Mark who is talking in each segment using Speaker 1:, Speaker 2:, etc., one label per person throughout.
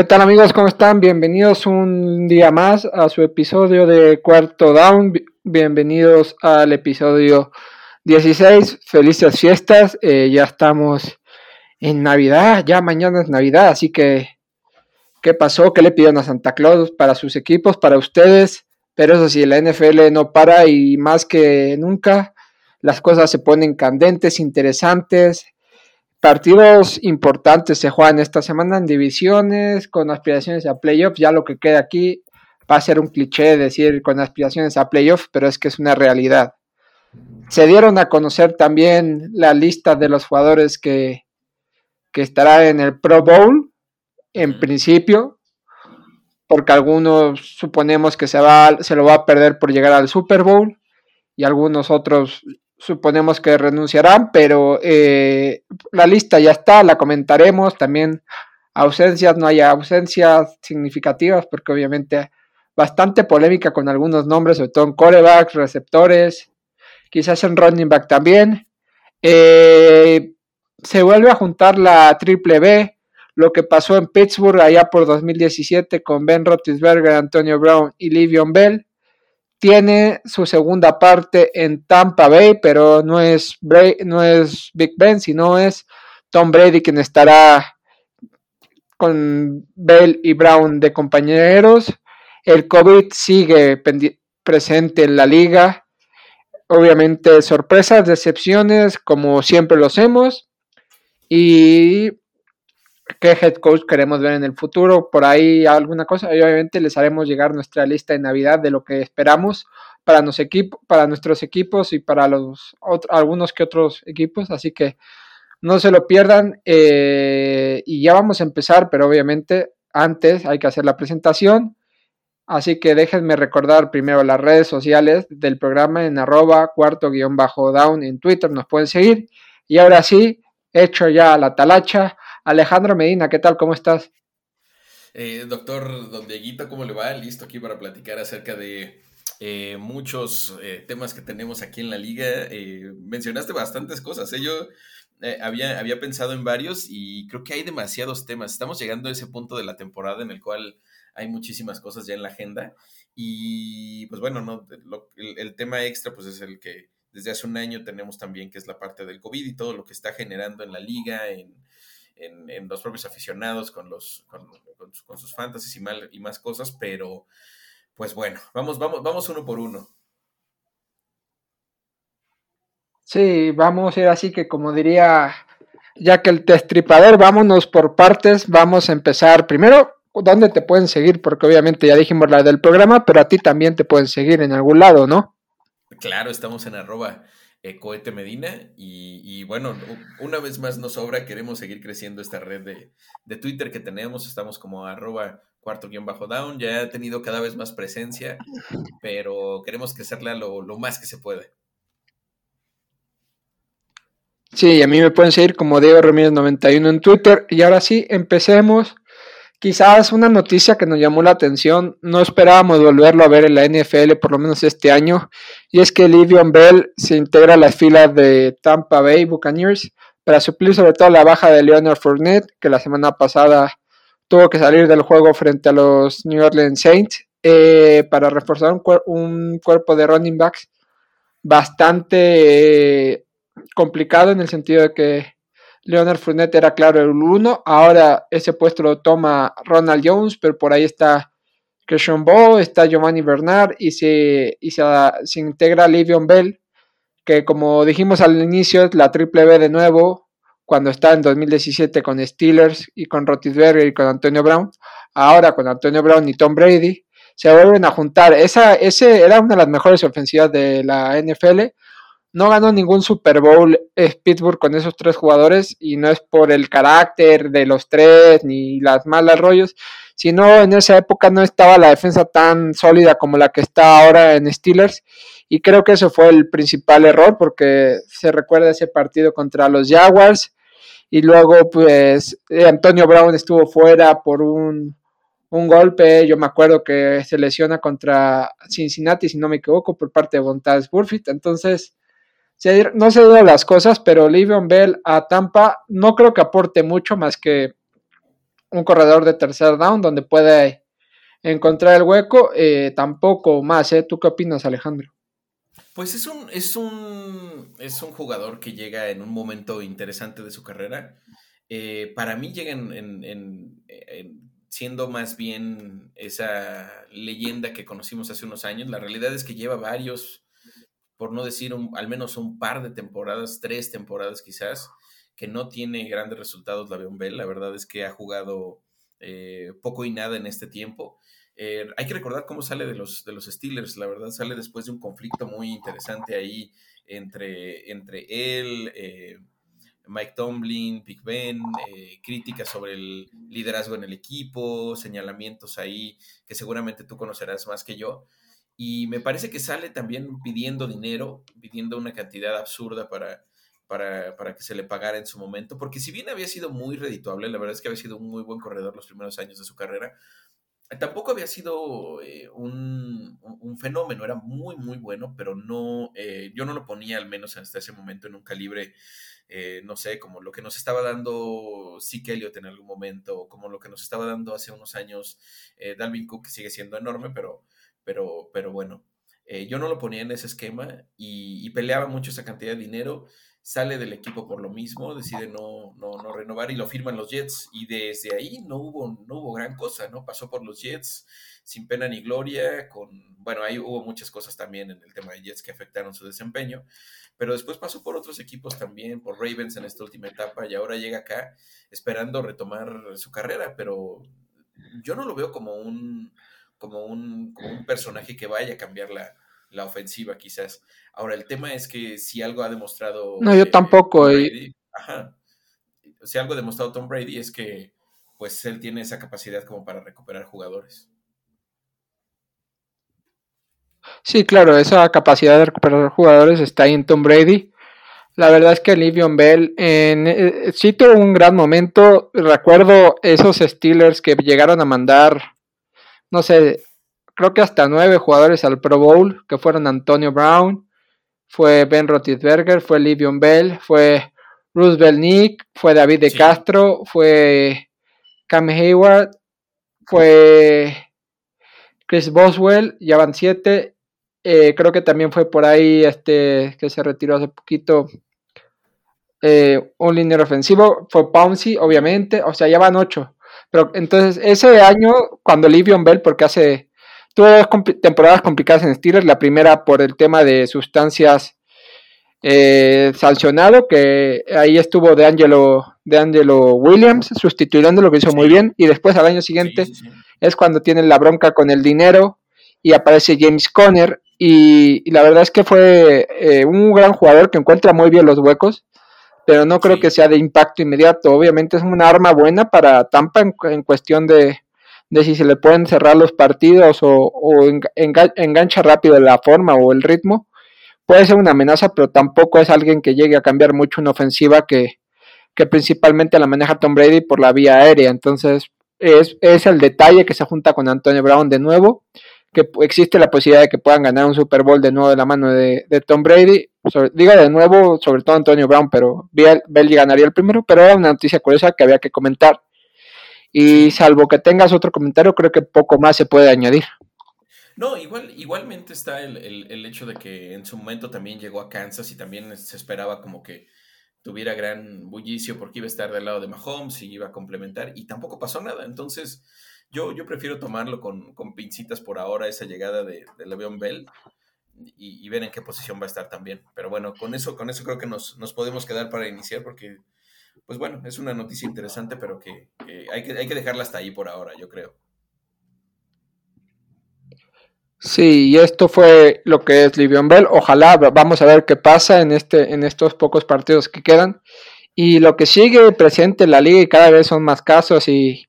Speaker 1: ¿Qué tal amigos? ¿Cómo están? Bienvenidos un día más a su episodio de Cuarto Down. Bienvenidos al episodio 16. Felices fiestas. Eh, ya estamos en Navidad. Ya mañana es Navidad. Así que, ¿qué pasó? ¿Qué le pidieron a Santa Claus para sus equipos, para ustedes? Pero eso sí, la NFL no para y más que nunca las cosas se ponen candentes, interesantes partidos importantes se juegan esta semana en divisiones con aspiraciones a playoffs. Ya lo que queda aquí va a ser un cliché decir con aspiraciones a playoffs, pero es que es una realidad. Se dieron a conocer también la lista de los jugadores que, que estará en el Pro Bowl, en principio, porque algunos suponemos que se, va, se lo va a perder por llegar al Super Bowl y algunos otros suponemos que renunciarán, pero eh, la lista ya está, la comentaremos. También ausencias, no hay ausencias significativas, porque obviamente bastante polémica con algunos nombres, sobre todo en corebacks, receptores, quizás en running back también. Eh, se vuelve a juntar la triple B, lo que pasó en Pittsburgh allá por 2017 con Ben Roethlisberger, Antonio Brown y Livion Bell tiene su segunda parte en Tampa Bay, pero no es, no es Big Ben, sino es Tom Brady quien estará con Bell y Brown de compañeros. El COVID sigue presente en la liga. Obviamente sorpresas, decepciones, como siempre lo hacemos. Y qué head coach queremos ver en el futuro, por ahí alguna cosa, y obviamente les haremos llegar nuestra lista de Navidad de lo que esperamos para, los para nuestros equipos y para los algunos que otros equipos, así que no se lo pierdan eh, y ya vamos a empezar, pero obviamente antes hay que hacer la presentación. Así que déjenme recordar primero las redes sociales del programa en arroba cuarto guion bajo down en Twitter, nos pueden seguir. Y ahora sí, hecho ya la talacha, Alejandro Medina, ¿qué tal? ¿Cómo estás?
Speaker 2: Eh, doctor Don Dieguito, ¿cómo le va? Listo aquí para platicar acerca de eh, muchos eh, temas que tenemos aquí en la liga. mencionaste bastantes cosas. Yo había, había pensado en varios y creo que hay demasiados temas. Estamos llegando a ese punto de la temporada en el cual hay muchísimas cosas ya en la agenda. Y pues bueno, no, el, el, tema extra pues es el que desde hace un año tenemos también, que es la parte del COVID y todo lo que está generando en la liga, en en, los propios aficionados, con, los, con, sus fantasies y, mal, y más cosas, pero pues bueno, vamos, vamos, vamos uno por uno.
Speaker 1: Sí, vamos a ir así que como diría ya que el destripador, vámonos por partes, vamos a empezar primero, ¿dónde te pueden seguir? Porque obviamente ya dijimos la del programa, pero a ti también te pueden seguir en algún lado, ¿no?
Speaker 2: Claro, estamos en arroba eh, Cohete Medina. Y, bueno, una vez más nos sobra, queremos seguir creciendo esta red de, Twitter que tenemos. Estamos como arroba cuarto guion bajo down. Ya ha tenido cada vez más presencia, pero queremos crecerla lo, lo más que se puede.
Speaker 1: Sí, a mí me pueden seguir como Diego Ramírez 91 en Twitter. Y ahora sí, empecemos Quizás una noticia que nos llamó la atención, no esperábamos volverlo a ver en la NFL por lo menos este año, y es que Livion Bell se integra a las filas de Tampa Bay Buccaneers para suplir sobre todo la baja de Leonard Fournette, que la semana pasada tuvo que salir del juego frente a los New Orleans Saints, eh, para reforzar un, cuerpo de running backs bastante eh, complicado en el sentido de que Leonard Fournette era claro el uno. Ahora ese puesto lo toma Ronald Jones, pero por ahí está Christian Ball, está Giovanni Bernard y se, se, integra Livion Bell, que como dijimos al inicio es la triple B de nuevo, cuando está en 2017 con Steelers y con Rotisberger y con Antonio Brown. Ahora con Antonio Brown y Tom Brady se vuelven a juntar. Esa ese era una de las mejores ofensivas de la NFL no ganó ningún Super Bowl Pittsburgh con esos tres jugadores y no es por el carácter de los tres ni las malas rollos, sino en esa época no estaba la defensa tan sólida como la que está ahora en Steelers y creo que eso fue el principal error porque se recuerda ese partido contra los Jaguars y luego pues eh, Antonio Brown estuvo fuera por un, un golpe, yo me acuerdo que se lesiona contra Cincinnati si no me equivoco por parte de Bontaz Burfitt, entonces no se dieron las cosas, pero Livion Bell a Tampa no creo que aporte mucho más que un corredor de tercer down donde puede encontrar el hueco, eh, tampoco más, ¿eh? ¿Tú qué opinas, Alejandro?
Speaker 2: Pues es un, es un, es un jugador que llega en un momento interesante de su carrera. Eh, para mí llega en, siendo más bien esa leyenda que conocimos hace unos años. La realidad es que lleva varios, por no decir al menos un par de temporadas, tres temporadas quizás, que no tiene grandes resultados la Bell. La verdad es que ha jugado eh, poco y nada en este tiempo. Eh, hay que recordar cómo sale de los, de los Steelers, la verdad sale después de un conflicto muy interesante ahí entre, entre él, eh, Mike Tomlin, Big Ben, críticas sobre el liderazgo en el equipo, señalamientos ahí que seguramente tú conocerás más que yo. Y me parece que sale también pidiendo dinero, pidiendo una cantidad absurda para, para, que se le pagara en su momento, porque si bien había sido muy redituable, la verdad es que había sido un muy buen corredor los primeros años de su carrera, tampoco había sido eh, un, fenómeno, era muy, muy bueno, pero no, eh, yo no lo ponía al menos hasta ese momento en un calibre, eh, no sé, como lo que nos estaba dando Zeke Elliott en algún momento, como lo que nos estaba dando hace unos años Dalvin Cook, que sigue siendo enorme, pero, pero, pero bueno, yo no lo ponía en ese esquema y, y peleaba mucho esa cantidad de dinero sale del equipo por lo mismo, decide no, no, no, renovar y lo firman los Jets. Y desde ahí no hubo, no hubo gran cosa, ¿no? Pasó por los Jets sin pena ni gloria, con, bueno, ahí hubo muchas cosas también en el tema de Jets que afectaron su desempeño, pero después pasó por otros equipos también, por Ravens en esta última etapa y ahora llega acá esperando retomar su carrera, pero yo no lo veo como un, como un, como un personaje que vaya a cambiar la, la ofensiva quizás. Ahora, el tema es que si algo ha demostrado...
Speaker 1: No, yo tampoco. Brady,
Speaker 2: ajá, si algo ha demostrado Tom Brady es que pues él tiene esa capacidad como para recuperar jugadores.
Speaker 1: Sí, claro, esa capacidad de recuperar jugadores está ahí en Tom Brady. La verdad es que Livion Bell en, eh, sí tuvo un gran momento. Recuerdo esos Steelers que llegaron a mandar, no sé, creo que hasta nueve jugadores al Pro Bowl, que fueron Antonio Brown, fue Ben Roethlisberger, fue Livion Bell, fue Roosevelt Nick, fue David de Castro, fue Cam Hayward, fue Chris Boswell, ya van siete. Eh, creo que también fue por ahí este que se retiró hace poquito. Eh, un línea ofensivo fue Pouncy, obviamente, o sea, ya van ocho. Pero entonces, ese año, cuando Livion Bell, porque hace Tuvo dos temporadas complicadas en Steelers, la primera por el tema de sustancias eh, sancionado, que ahí estuvo de Angelo, de Angelo Williams, sustituyendo lo que hizo muy bien, y después al año siguiente es cuando tienen la bronca con el dinero y aparece James Conner, y, la verdad es que fue eh, un gran jugador que encuentra muy bien los huecos, pero no creo que sea de impacto inmediato, obviamente es una arma buena para Tampa en cuestión de, de si se le pueden cerrar los partidos o, engancha rápido la forma o el ritmo, puede ser una amenaza, pero tampoco es alguien que llegue a cambiar mucho una ofensiva que, principalmente la maneja Tom Brady por la vía aérea. Entonces, es, el detalle que se junta con Antonio Brown de nuevo, que existe la posibilidad de que puedan ganar un Super Bowl de nuevo de la mano de, Tom Brady. digo de nuevo, sobre todo Antonio Brown, pero Belly ganaría el primero, pero era una noticia curiosa que había que comentar. Y salvo que tengas otro comentario, creo que poco más se puede añadir.
Speaker 2: No, igual, igualmente está el, hecho de que en su momento también llegó a Kansas y también se esperaba como que tuviera gran bullicio porque iba a estar del lado de Mahomes y iba a complementar y tampoco pasó nada. Entonces, yo, yo prefiero tomarlo con, con pincitas por ahora esa llegada de, de Bell y, ver en qué posición va a estar también. Pero bueno, con eso, con eso creo que nos, nos podemos quedar para iniciar porque pues bueno, es una noticia interesante, pero que, hay que hay que dejarla hasta ahí por ahora, yo creo.
Speaker 1: Sí, y esto fue lo que es Livion Bell. Ojalá, vamos a ver qué pasa en, este, en estos pocos partidos que quedan. Y lo que sigue presente en la liga y cada vez son más casos y,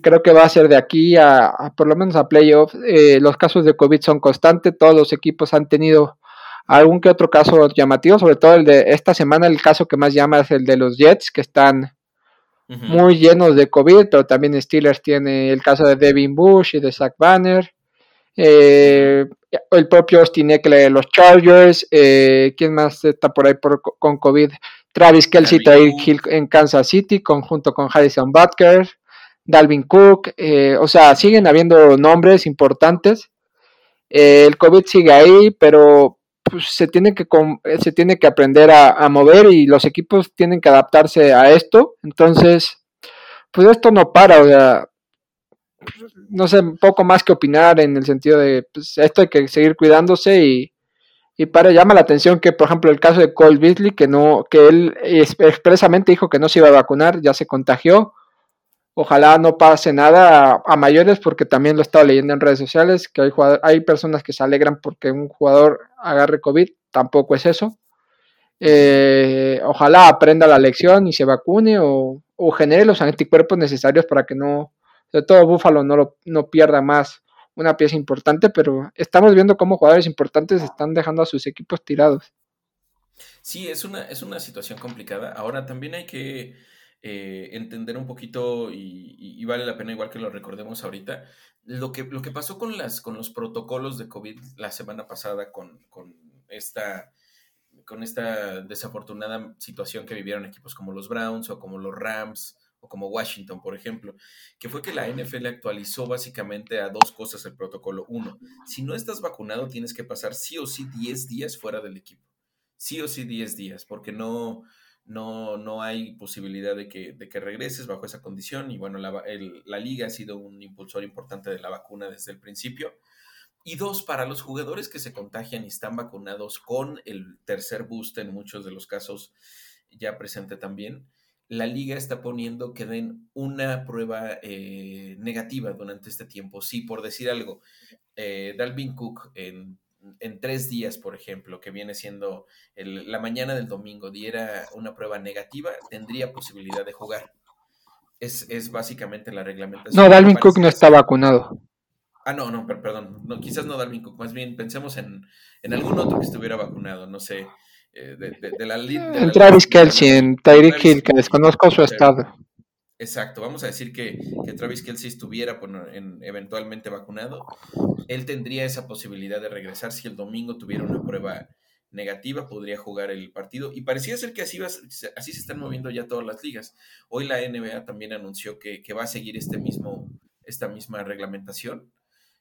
Speaker 1: creo que va a ser de aquí a, por lo menos a playoffs. Eh, los casos de COVID son constantes, todos los equipos han tenido algún que otro caso llamativo, sobre todo el de esta semana, el caso que más llama es el de los Jets, que están muy llenos de COVID, pero también Steelers tiene el caso de Devin Bush y de Zach Banner. Eh, el propio Austin Eckler de los Chargers, eh, ¿quién más está por ahí con COVID? Travis Kelsey Hill en Kansas City, conjunto con Harrison Butker. Dalvin Cook, eh, o sea, siguen habiendo nombres importantes. Eh, el COVID sigue ahí, pero pues, se, tiene que, se tiene que aprender a, mover y los equipos tienen que adaptarse a esto. Entonces, pues esto no para, o sea, no sé, poco más que opinar en el sentido de, pues esto hay que seguir cuidándose y, y para llama la atención que, por ejemplo, el caso de Cole Beasley, que no, que él expresamente dijo que no se iba a vacunar, ya se contagió. Ojalá no pase nada a, mayores, porque también lo he estado leyendo en redes sociales, que hay, hay personas que se alegran porque un jugador agarre COVID, tampoco es eso. Eh, ojalá aprenda la lección y se vacune o, o, genere los anticuerpos necesarios para que no, sobre todo Búfalo, no, lo, no pierda más una pieza importante, pero estamos viendo cómo jugadores importantes están dejando a sus equipos tirados.
Speaker 2: Sí, es una, es una situación complicada. Ahora también hay que eh, entender un poquito, y, vale la pena igual que lo recordemos ahorita, lo que, lo que pasó con, las, con los protocolos de COVID la semana pasada con, con esta con esta desafortunada situación que vivieron equipos como los Browns o como los Rams como Washington, por ejemplo, que fue que la NFL actualizó básicamente a dos cosas el protocolo. Uno, si no estás vacunado, tienes que pasar sí o sí 10 días fuera del equipo. Sí o sí 10 días, porque no, no, no hay posibilidad de que, de que regreses bajo esa condición. Y bueno, la, la liga ha sido un impulsor importante de la vacuna desde el principio. Y dos, para los jugadores que se contagian y están vacunados con el tercer boost en muchos de los casos ya presente también, la liga está poniendo que den una prueba eh, negativa durante este tiempo. Sí, por decir algo, eh, Dalvin Cook en, tres días, por ejemplo, que viene siendo la mañana del domingo, diera una prueba negativa, tendría posibilidad de jugar. Es, es básicamente la reglamentación.
Speaker 1: No, Dalvin Cook no está vacunado.
Speaker 2: Ah, no, no, perdón. No, quizás no Dalvin Cook. Más bien pensemos en, en algún otro que estuviera vacunado. No sé. Eh, de, la,
Speaker 1: En Travis Kelsey, en Tyreek Hill, que desconozco su estado.
Speaker 2: Exacto, vamos a decir que, Travis Kelsey estuviera eventualmente vacunado, él tendría esa posibilidad de regresar si el domingo tuviera una prueba negativa, podría jugar el partido. Y parecía ser que así, así se están moviendo ya todas las ligas. Hoy la NBA también anunció que, va a seguir este mismo, esta misma reglamentación.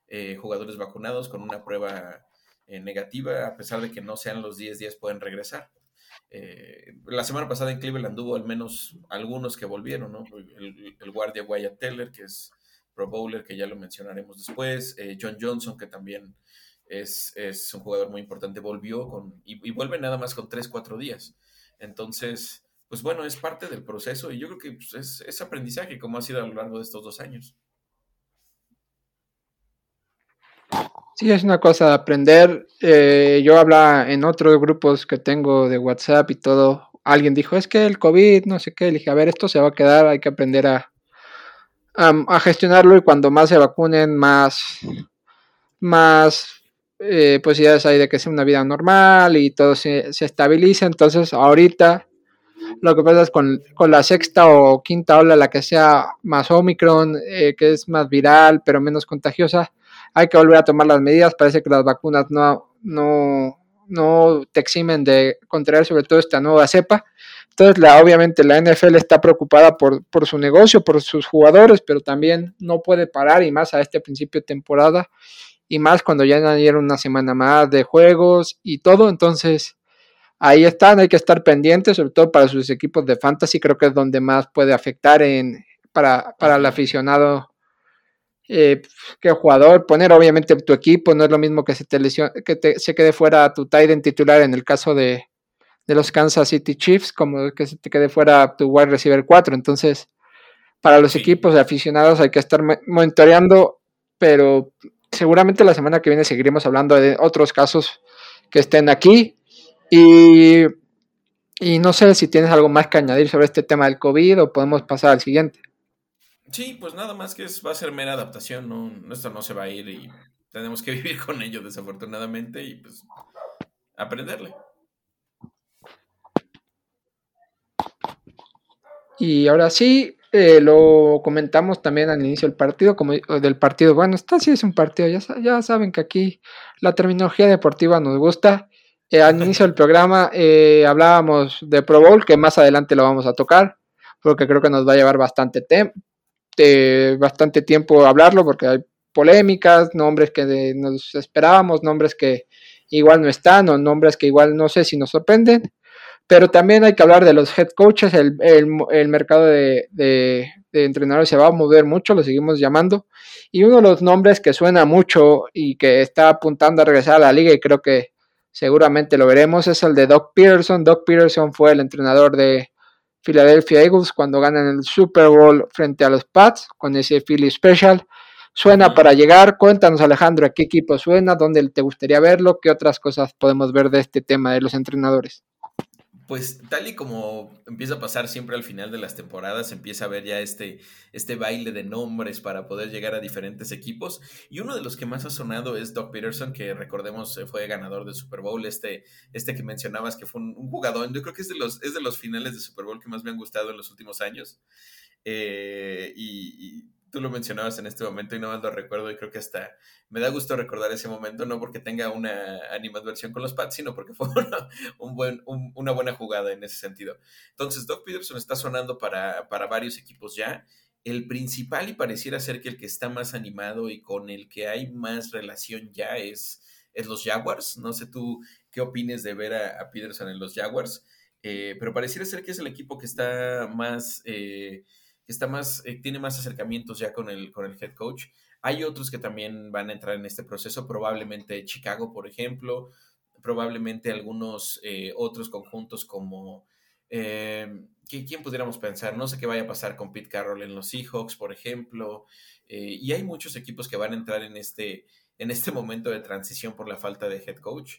Speaker 2: Eh, jugadores vacunados con una prueba eh, negativa, a pesar de que no sean los 10 días, pueden regresar. Eh, la semana pasada en Cleveland hubo al menos algunos que volvieron, ¿no? El, guardia Wyatt Teller, que es Pro Bowler, que ya lo mencionaremos después, eh, John Johnson, que también es, es, un jugador muy importante, volvió con, y, vuelve nada más con 3, 4 días. Entonces, pues bueno, es parte del proceso y yo creo que pues, es, es aprendizaje como ha sido a lo largo de estos dos años.
Speaker 1: Sí, es una cosa de aprender. Eh, yo hablaba en otros grupos que tengo de WhatsApp y todo. Alguien dijo, es que el COVID, no sé qué. Le dije, a ver, esto se va a quedar, hay que aprender a, a, gestionarlo y cuando más se vacunen, más, más eh, posibilidades hay de que sea una vida normal y todo se, se estabilice. Entonces, ahorita lo que pasa es con, con, la sexta o quinta ola, la que sea más Omicron, eh, que es más viral pero menos contagiosa, hay que volver a tomar las medidas. Parece que las vacunas no, no, no te eximen de contraer sobre todo esta nueva cepa. Entonces, la, obviamente la NFL está preocupada por, por, su negocio, por sus jugadores, pero también no puede parar y más a este principio de temporada y más cuando ya añadieron una semana más de juegos y todo. Entonces, ahí están, hay que estar pendientes, sobre todo para sus equipos de fantasy, creo que es donde más puede afectar en, para, para el aficionado eh, qué jugador, poner obviamente tu equipo, no es lo mismo que se te que se quede fuera tu tight titular en el caso de, los Kansas City Chiefs, como que se te quede fuera tu wide receiver 4. Entonces, para los equipos de aficionados hay que estar monitoreando, pero seguramente la semana que viene seguiremos hablando de otros casos que estén aquí. Y, y no sé si tienes algo más que añadir sobre este tema del COVID o podemos pasar al siguiente.
Speaker 2: Sí, pues nada más que va a ser mera adaptación, ¿no? Esto no se va a ir y tenemos que vivir con ello desafortunadamente y pues aprenderle.
Speaker 1: Y ahora sí, eh, lo comentamos también al inicio del partido, como del partido. Bueno, esta sí es un partido, ya, ya saben que aquí la terminología deportiva nos gusta. Eh, al inicio del programa eh, hablábamos de Pro Bowl, que más adelante lo vamos a tocar, porque creo que nos va a llevar bastante eh, bastante tiempo hablarlo porque hay polémicas, nombres que nos esperábamos, nombres que igual no están o nombres que igual no sé si nos sorprenden. Pero también hay que hablar de los head coaches, el, mercado de, de, entrenadores se va a mover mucho, lo seguimos llamando. Y uno de los nombres que suena mucho y que está apuntando a regresar a la liga y creo que seguramente lo veremos es el de Doc Peterson. Doc Peterson fue el entrenador de Philadelphia Eagles cuando ganan el Super Bowl frente a los Pats con ese Philly Special. Suena para llegar. Cuéntanos, Alejandro, a qué equipo suena, dónde te gustaría verlo, qué otras cosas podemos ver de este tema de los entrenadores.
Speaker 2: Pues tal y como empieza a pasar siempre al final de las temporadas, empieza a ver ya este, este baile de nombres para poder llegar a diferentes equipos. Y uno de los que más ha sonado es Doc Peterson, que recordemos eh, fue ganador del Super Bowl, este, este que mencionabas que fue un, jugador, yo creo que es de, los, es de los finales de Super Bowl que más me han gustado en los últimos años. Eh, y tú lo mencionabas en este momento y no más lo recuerdo y creo que hasta me da gusto recordar ese momento, no porque tenga una animadversión con los Pats, sino porque fue una, un buen, una buena jugada en ese sentido. Entonces, Doc Peterson está sonando para, para varios equipos ya. El principal y pareciera ser que el que está más animado y con el que hay más relación ya es, es los Jaguars. No sé tú qué opines de ver a, Peterson en los Jaguars, eh, pero pareciera ser que es el equipo que está más... Eh, que está más, eh, tiene más acercamientos ya con el, con el head coach. Hay otros que también van a entrar en este proceso, probablemente Chicago, por ejemplo, probablemente algunos eh, otros conjuntos como... Eh, ¿Quién pudiéramos pensar? No sé qué vaya a pasar con Pete Carroll en los Seahawks, por ejemplo. y hay muchos equipos que van a entrar en este, en este momento de transición por la falta de head coach.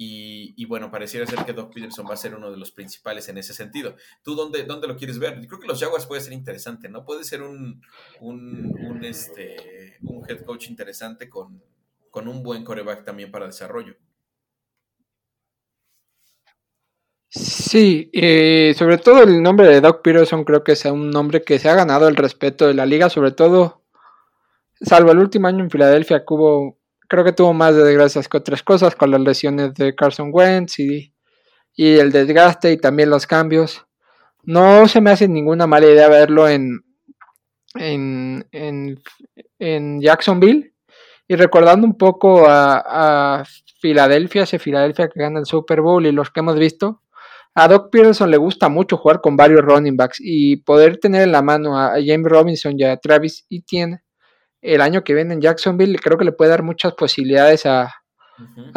Speaker 2: Y, bueno, pareciera ser que Doc Peterson va a ser uno de los principales en ese sentido. ¿Tú dónde, dónde lo quieres ver? Yo creo que los Jaguars puede ser interesante, ¿no? Puede ser un, un, este, un head coach interesante con, con un buen coreback también para desarrollo.
Speaker 1: Sí, eh, sobre todo el nombre de Doc Peterson creo que es un nombre que se ha ganado el respeto de la liga, sobre todo, salvo el último año en Filadelfia que hubo creo que tuvo más desgracias que otras cosas con las lesiones de Carson Wentz y, el desgaste y también los cambios. No se me hace ninguna mala idea verlo en, en, en, Jacksonville. Y recordando un poco a, a, Filadelfia, ese Filadelfia que gana el Super Bowl y los que hemos visto, a Doc Peterson le gusta mucho jugar con varios running backs y poder tener en la mano a James Robinson y a Travis Etienne el año que viene en Jacksonville, creo que le puede dar muchas posibilidades a,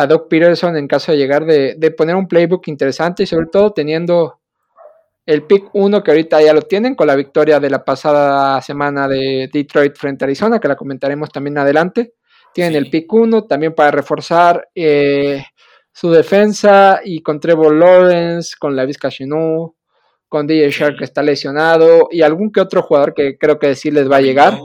Speaker 1: Doc Peterson en caso de llegar de, poner un playbook interesante y sobre todo teniendo el pick 1 que ahorita ya lo tienen con la victoria de la pasada semana de Detroit frente a Arizona, que la comentaremos también adelante. Tienen el pick 1 también para reforzar eh, su defensa y con Trevor Lawrence, con la Chenou, con DJ Shark que está lesionado y algún que otro jugador que creo que sí les va a llegar.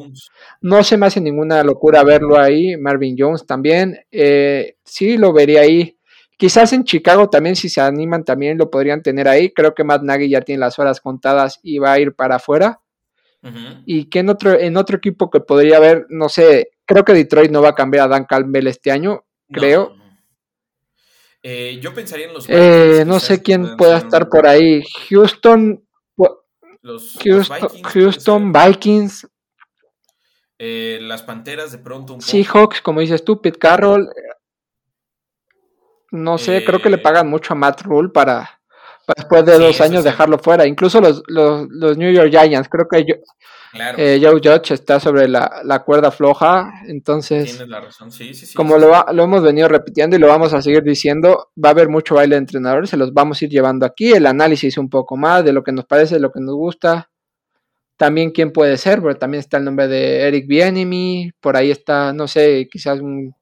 Speaker 1: No se me hace ninguna locura verlo ahí. Marvin Jones también. Eh, sí, lo vería ahí. Quizás en Chicago también, si se animan, también lo podrían tener ahí. Creo que Matt Nagy ya tiene las horas contadas y va a ir para afuera. Y que en otro, en otro equipo que podría haber, no sé, creo que Detroit no va a cambiar a Dan Campbell este año, creo.
Speaker 2: Eh, yo pensaría en los.
Speaker 1: Eh, no sé quién pueda estar por ahí. Houston. Houston, Vikings.
Speaker 2: Eh, las Panteras de pronto
Speaker 1: un Seahawks, como dices tú, Pete Carroll. No sé, creo que le pagan mucho a Matt Rule para, después de dos años dejarlo fuera. Incluso los, los, los New York Giants, creo que yo, eh, Joe Judge está sobre la, cuerda floja, entonces, como lo, lo, hemos venido repitiendo y lo vamos a seguir diciendo, va a haber mucho baile de entrenadores, se los vamos a ir llevando aquí, el análisis un poco más de lo que nos parece, de lo que nos gusta, también quién puede ser, porque también está el nombre de Eric Bienemy, por ahí está, no sé, quizás un,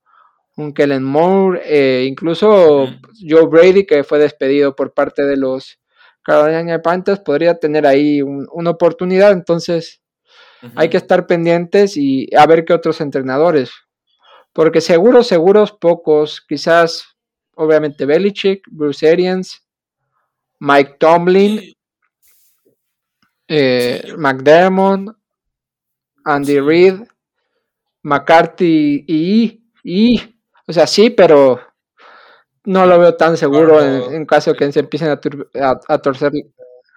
Speaker 1: un Kellen Moore, eh, incluso Joe Brady, que fue despedido por parte de los Carolina Panthers, podría tener ahí una oportunidad, entonces hay que estar pendientes y a ver qué otros entrenadores. Porque seguros, seguros, pocos. Quizás, obviamente, Belichick, Bruce Arians, Mike Tomlin, eh, McDermott, Andy Reid, McCarthy y, y, o sea, sí, pero no lo veo tan seguro en, caso de que se empiecen a, torcer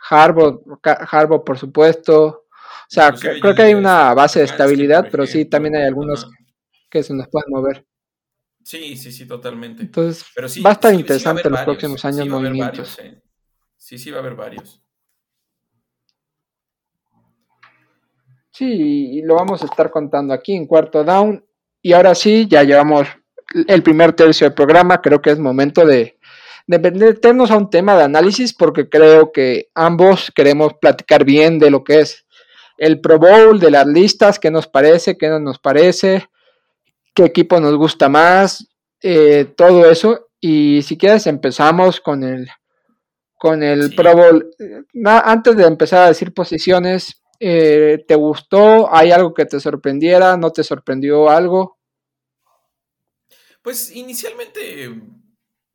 Speaker 1: Harbaugh, Harbaugh, por supuesto. O sea, creo que hay una base de estabilidad, pero sí, también hay algunos que se nos pueden mover.
Speaker 2: Sí, sí, sí, totalmente.
Speaker 1: Entonces, va a estar interesante los próximos años sí movimientos.
Speaker 2: ¿eh? Sí, sí, va a haber varios.
Speaker 1: Sí, y lo vamos a estar contando aquí en cuarto down. Y ahora sí, ya llevamos el primer tercio del programa. Creo que es momento de, de meternos a un tema de análisis porque creo que ambos queremos platicar bien de lo que es el Pro Bowl, de las listas, qué nos parece, qué no nos parece, qué equipo nos gusta más, eh, todo eso. Y si quieres empezamos con el, con el Pro Bowl. antes de empezar a decir posiciones, eh, ¿te gustó? ¿Hay algo que te sorprendiera? ¿No te sorprendió algo?
Speaker 2: Pues inicialmente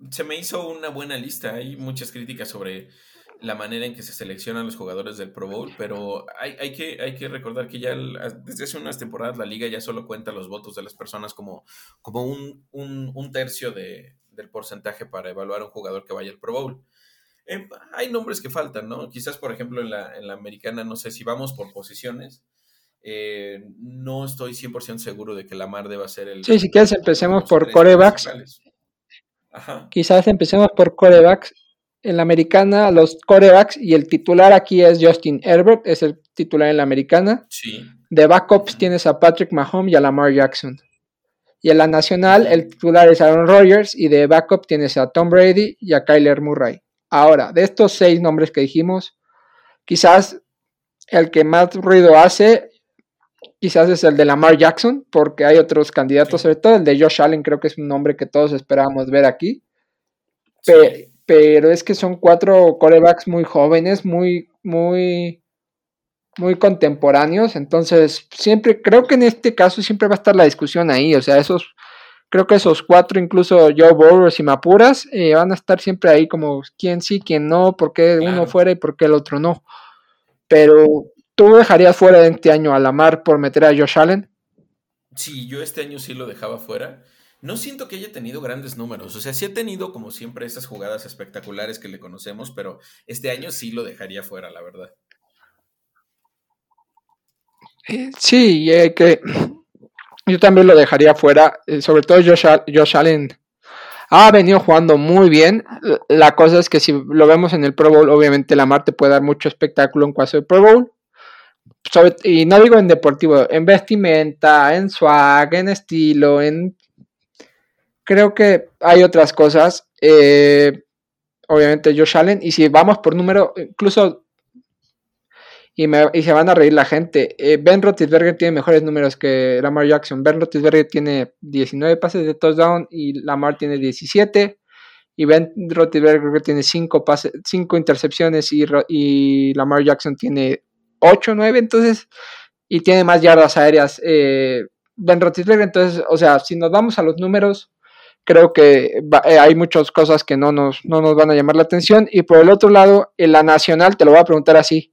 Speaker 2: se me hizo una buena lista. Hay muchas críticas sobre la manera en que se seleccionan los jugadores del Pro Bowl, pero hay, hay, que, hay que recordar que ya desde hace unas temporadas la liga ya solo cuenta los votos de las personas como, como un, un, tercio de, del porcentaje para evaluar a un jugador que vaya al Pro Bowl. Eh, hay nombres que faltan, ¿no? Quizás, por ejemplo, en la, en la americana, no sé si vamos por posiciones. Eh, no estoy 100% seguro de que Lamar deba ser el...
Speaker 1: Sí, si quieres empecemos por corebacks. Quizás empecemos por corebacks en la americana, los corebacks, y el titular aquí es Justin Herbert, es el titular en la americana.
Speaker 2: Sí.
Speaker 1: De backups tienes a Patrick Mahomes y a Lamar Jackson. Y en la nacional, el titular es Aaron Rodgers, y de backup tienes a Tom Brady y a Kyler Murray. Ahora, de estos seis nombres que dijimos, quizás el que más ruido hace, quizás es el de Lamar Jackson, porque hay otros candidatos, sobre todo el de Josh Allen, creo que es un nombre que todos esperábamos ver aquí pero es que son cuatro corebacks muy jóvenes, muy, muy, muy contemporáneos. Entonces, siempre, creo que en este caso siempre va a estar la discusión ahí. O sea, esos, creo que esos cuatro, incluso Joe Burrow y Mapuras, eh, van a estar siempre ahí como quién sí, quién no, por qué uno fuera y por qué el otro no. Pero, ¿tú dejarías fuera de este año a Lamar por meter a Josh Allen?
Speaker 2: Sí, yo este año sí lo dejaba fuera no siento que haya tenido grandes números. O sea, sí ha tenido, como siempre, estas jugadas espectaculares que le conocemos, pero este año sí lo dejaría fuera, la verdad.
Speaker 1: Eh, sí, que yo también lo dejaría fuera. Eh, sobre todo Josh, Allen ha venido jugando muy bien. La cosa es que si lo vemos en el Pro Bowl, obviamente la Marte puede dar mucho espectáculo en caso de Pro Bowl. Y no digo en deportivo, en vestimenta, en swag, en estilo, en creo que hay otras cosas. Eh, obviamente Josh Allen. Y si vamos por número, incluso... Y, se van a reír la gente. Eh, ben Roethlisberger tiene mejores números que Lamar Jackson. Ben Roethlisberger tiene 19 pases de touchdown y Lamar tiene 17. Y Ben Roethlisberger tiene 5 pases, 5 intercepciones y, y, Lamar Jackson tiene 8, 9. Entonces, y tiene más yardas aéreas. Eh, ben Roethlisberger, entonces, o sea, si nos vamos a los números, creo que eh, hay muchas cosas que no nos, no nos van a llamar la atención. Y por el otro lado, en la nacional, te lo voy a preguntar así.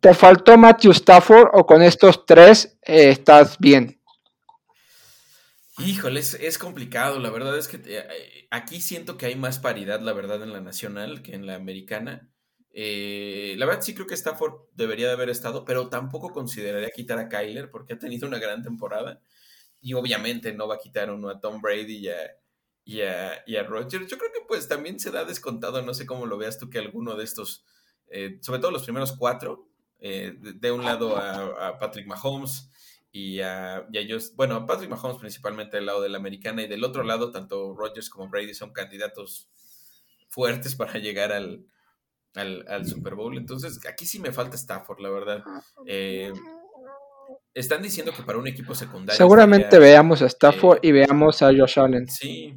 Speaker 1: ¿Te faltó Matthew Stafford o con estos tres eh, estás bien?
Speaker 2: Híjole, es, complicado. La verdad es que aquí siento que hay más paridad, la verdad, en la nacional que en la americana. La verdad sí creo que Stafford debería de haber estado, pero tampoco consideraría quitar a Kyler porque ha tenido una gran temporada y obviamente no va a quitar uno a Tom Brady y a, y a. Yo creo que pues también se da descontado, no sé cómo lo veas tú, que alguno de estos, eh, sobre todo los primeros cuatro, eh, de, un lado a, Patrick Mahomes y a, y ellos, bueno, a Patrick Mahomes principalmente del lado de la americana y del otro lado tanto Rodgers como Brady son candidatos fuertes para llegar al, al, Super Bowl. Entonces, aquí sí me falta Stafford, la verdad. Eh, están diciendo que para un equipo secundario.
Speaker 1: Seguramente veamos a Stafford y veamos a Josh Allen.
Speaker 2: Sí,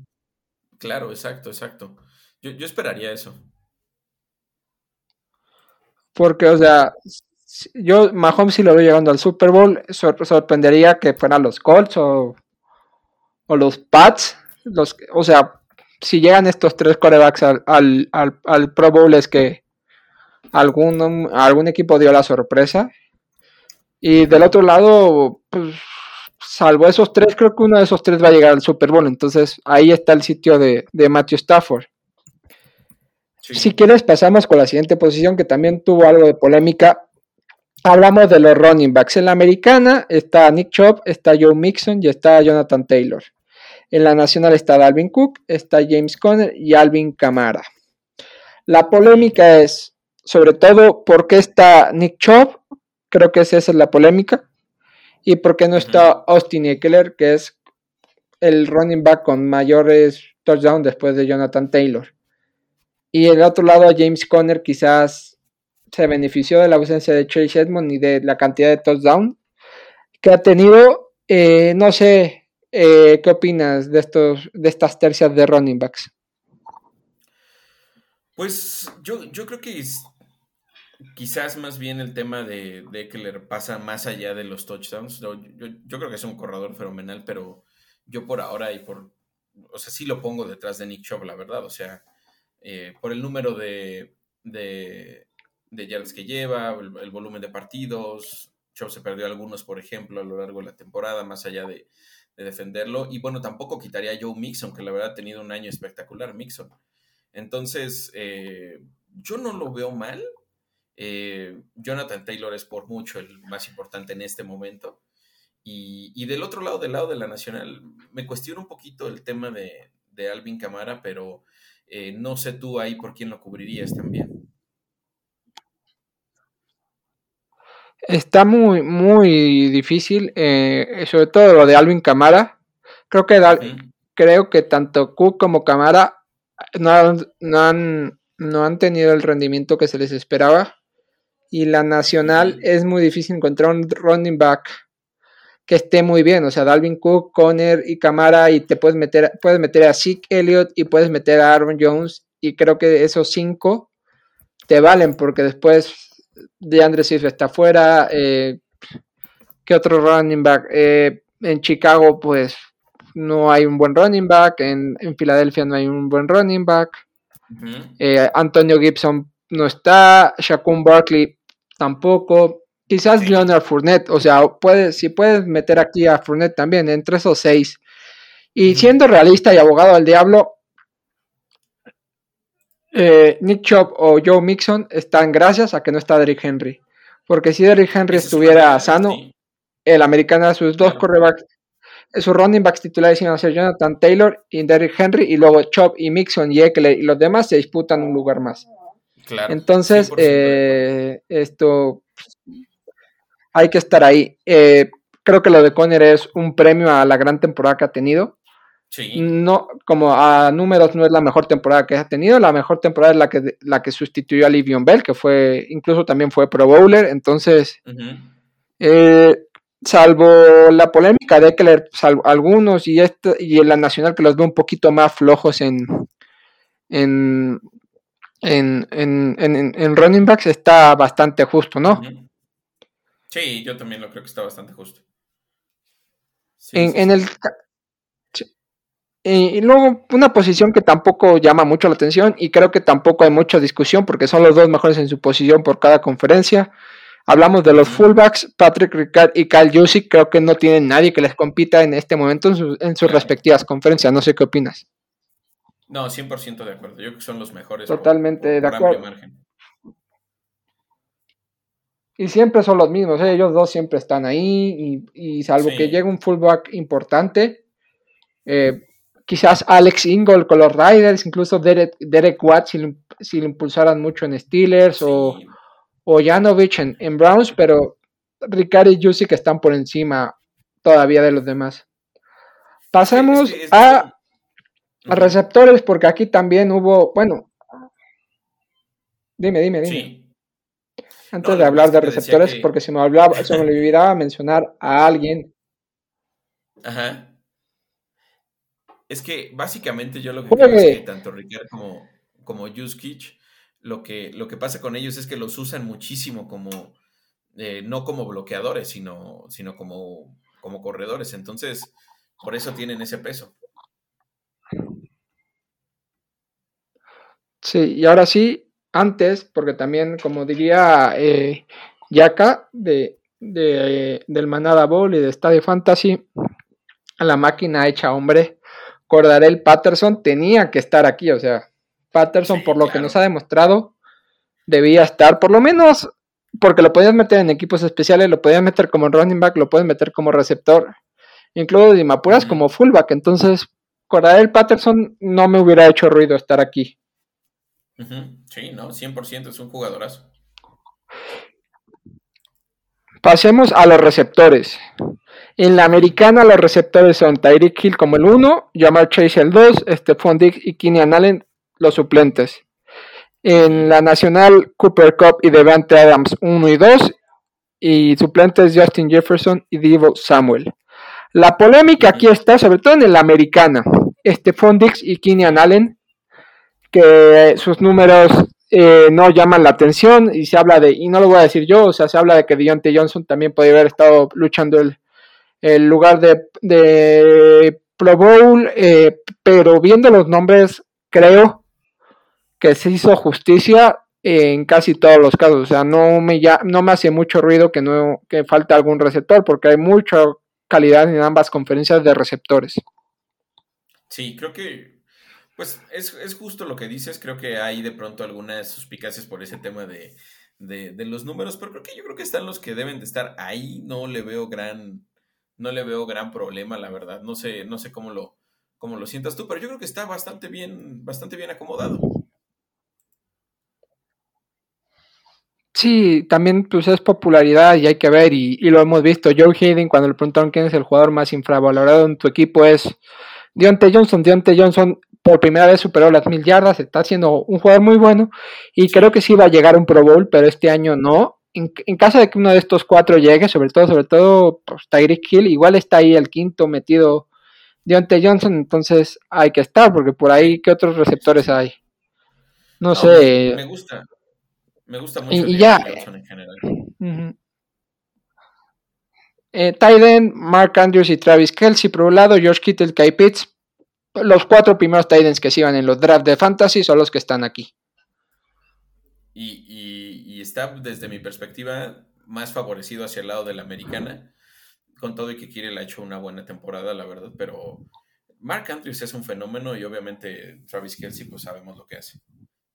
Speaker 2: claro, exacto, exacto. Yo, esperaría eso.
Speaker 1: Porque, o sea, yo Mahomes si lo veo llegando al Super Bowl, sorprendería que fueran los Colts o, los Pats. Los, o sea, si llegan estos tres corebacks al, al Pro Bowl es que algún, algún equipo dio la sorpresa y del otro lado, pues, salvo esos tres, creo que uno de esos tres va a llegar al Super Bowl. Entonces ahí está el sitio de, Matthew Stafford. Si quieres, pasamos con la siguiente posición que también tuvo algo de polémica. hablamos de los running backs. En la americana está Nick Chubb, está Joe Mixon y está Jonathan Taylor. En la nacional está Dalvin Cook, está James Conner y Alvin Kamara. La polémica es, sobre todo, ¿por qué está Nick Chubb? Creo que esa es la polémica. ¿Y por qué no está Austin Eckler, que es el running back con mayores touchdowns después de Jonathan Taylor? Y el otro lado, James Conner quizás se benefició de la ausencia de Chase Edmond y de la cantidad de touchdowns que ha tenido. Eh, no sé, eh, ¿qué opinas de, estos, de estas tercias de running backs?
Speaker 2: Pues yo, yo creo que quizás más bien el tema de, de le pasa más allá de los touchdowns. Yo, yo, creo que es un corredor fenomenal, pero yo por ahora y por, o sea, sí lo pongo detrás de Nick Chubb, la verdad. O sea, eh, por el número de, de, de yards que lleva, el, volumen de partidos. Chubb se perdió algunos, por ejemplo, a lo largo de la temporada, más allá de, de defenderlo. Y bueno, tampoco quitaría a Joe Mixon, que la verdad ha tenido un año espectacular, Mixon. Entonces, eh, yo no lo veo mal. Eh, Jonathan Taylor es por mucho el más importante en este momento. Y, del otro lado, del lado de la Nacional, me cuestiono un poquito el tema de, Alvin Camara, pero eh, no sé tú ahí por quién lo cubrirías también.
Speaker 1: Está muy, muy difícil, sobre todo lo de Alvin Camara. Creo que, creo que tanto Cook como Camara no, han, no han tenido el rendimiento que se les esperaba. Y la nacional es muy difícil encontrar un running back que esté muy bien. O sea, Dalvin Cook, Conner y Camara, y te puedes meter, puedes meter a Zeke Elliott y puedes meter a Aaron Jones. Y creo que esos cinco te valen, porque después de Andre Swift está fuera. Eh, ¿Qué otro running back? Eh, en Chicago, pues no hay un buen running back, en, Filadelfia no hay un buen running back, eh, Antonio Gibson no está, Shaquem Barkley tampoco, quizás Leonard Fournette, o sea, puedes, si puedes meter aquí a Fournette también, entre esos seis. Y siendo realista y abogado al diablo, eh, Nick Chubb o Joe Mixon están gracias a que no está Derrick Henry. Porque si Derrick Henry estuviera sano, el americano, sus dos corebacks sus running backs titulares iban a ser Jonathan Taylor y Derrick Henry, y luego Chop y Mixon y Eckler y los demás se disputan un lugar más. Claro, Entonces, eh, esto hay que estar ahí. Eh, creo que lo de Conner es un premio a la gran temporada que ha tenido. Sí. No, como a números no es la mejor temporada que ha tenido, la mejor temporada es la que, la que sustituyó a Livion Bell, que fue, incluso también fue Pro Bowler, entonces salvo la polémica de Eckler, salvo algunos y este, y en la nacional que los veo un poquito más flojos en en, en, en, en running backs está bastante justo, ¿no?
Speaker 2: Sí, yo también lo creo que está bastante justo.
Speaker 1: en, el y luego una posición que tampoco llama mucho la atención y creo que tampoco hay mucha discusión porque son los dos mejores en su posición por cada conferencia. Hablamos de los fullbacks, Patrick Ricard y Kyle Jusic, creo que no tienen nadie que les compita en este momento en, sus respectivas conferencias, no sé qué opinas.
Speaker 2: No, 100% de acuerdo, yo creo que son los mejores.
Speaker 1: Totalmente de acuerdo. Y siempre son los mismos, ¿eh? ellos dos siempre están ahí y, salvo que llegue un fullback importante, eh, quizás Alex Ingold con los Riders, incluso Derek, Derek Watt si, lo impulsaran mucho en Steelers o o Janovich en, Browns, pero Ricard y que están por encima todavía de los demás. Pasamos a, receptores, porque aquí también hubo, bueno, dime, dime, dime. Antes de hablar de receptores, porque se me, hablaba, se me olvidaba mencionar a alguien.
Speaker 2: Ajá. Es que básicamente yo lo que creo es que tanto Ricard como, como lo que, lo que pasa con ellos es que los usan muchísimo como, eh, no como bloqueadores, sino, sino como, como corredores. Entonces, por eso tienen ese peso.
Speaker 1: Sí, y ahora sí, antes, porque también, como diría eh, Yaka de, de, del Manada Bowl y de Stadio Fantasy, a la máquina hecha hombre, Cordarel Patterson tenía que estar aquí, o sea, Patterson, por lo que nos ha demostrado, debía estar por lo menos porque lo podías meter en equipos especiales, lo podías meter como running back, lo puedes meter como receptor, incluso de Mapuras como fullback. Entonces, el Patterson no me hubiera hecho ruido estar aquí.
Speaker 2: Sí, no, 100% es un jugadorazo.
Speaker 1: Pasemos a los receptores. En la americana los receptores son Tyreek Hill como el 1, Jamar Chase el 2, Stephon Diggs y Keenan Allen los suplentes. En la nacional Cooper Cup y Devante Adams 1 y 2 y suplentes Justin Jefferson y Divo Samuel. La polémica aquí está sobre todo en la americana. Stephon Diggs y Keenan Allen que sus números eh, no llaman la atención y se habla de, y no lo voy a decir yo, o sea, se habla de que Deontay Johnson también podría haber estado luchando el, lugar de, Pro Bowl, eh, pero viendo los nombres, creo que se hizo justicia en casi todos los casos, o sea, no me, ya, no me hace mucho ruido que, no, que falta algún receptor, porque hay mucha calidad en ambas conferencias de receptores.
Speaker 2: Sí, creo que pues es, justo lo que dices, creo que hay de pronto algunas suspicacias por ese tema de, los números, pero creo que yo creo que están los que deben de estar ahí, no le veo gran, no le veo gran problema, la verdad, no sé, no sé cómo lo, cómo lo sientas tú, pero yo creo que está bastante bien, bastante bien acomodado.
Speaker 1: Sí, también pues es popularidad y hay que ver, y, y lo hemos visto. Joe Hayden, cuando le preguntaron quién es el jugador más infravalorado en tu equipo, es Dionte Johnson. Dionte Johnson por primera vez superó las mil yardas, está siendo un jugador muy bueno y creo que sí va a llegar a un Pro Bowl, pero este año no. En, caso de que uno de estos cuatro llegue, sobre todo, sobre todo, pues, Tyreek Hill, igual está ahí el quinto metido Deontay Johnson, entonces hay que estar, porque por ahí, ¿qué otros receptores hay? No, sé.
Speaker 2: Me gusta. Me gusta mucho y, ya, Johnson en general.
Speaker 1: Uh Mark Andrews y Travis Kelsey por un lado, George Kittle, Kai Pitts los cuatro primeros Titans que se iban en los drafts de Fantasy son los que están aquí.
Speaker 2: Y, está, desde mi perspectiva, más favorecido hacia el lado de la americana. Con todo y que Kirill ha hecho una buena temporada, la verdad, pero Mark Andrews es un fenómeno y obviamente Travis Kelsey, pues sabemos lo que hace.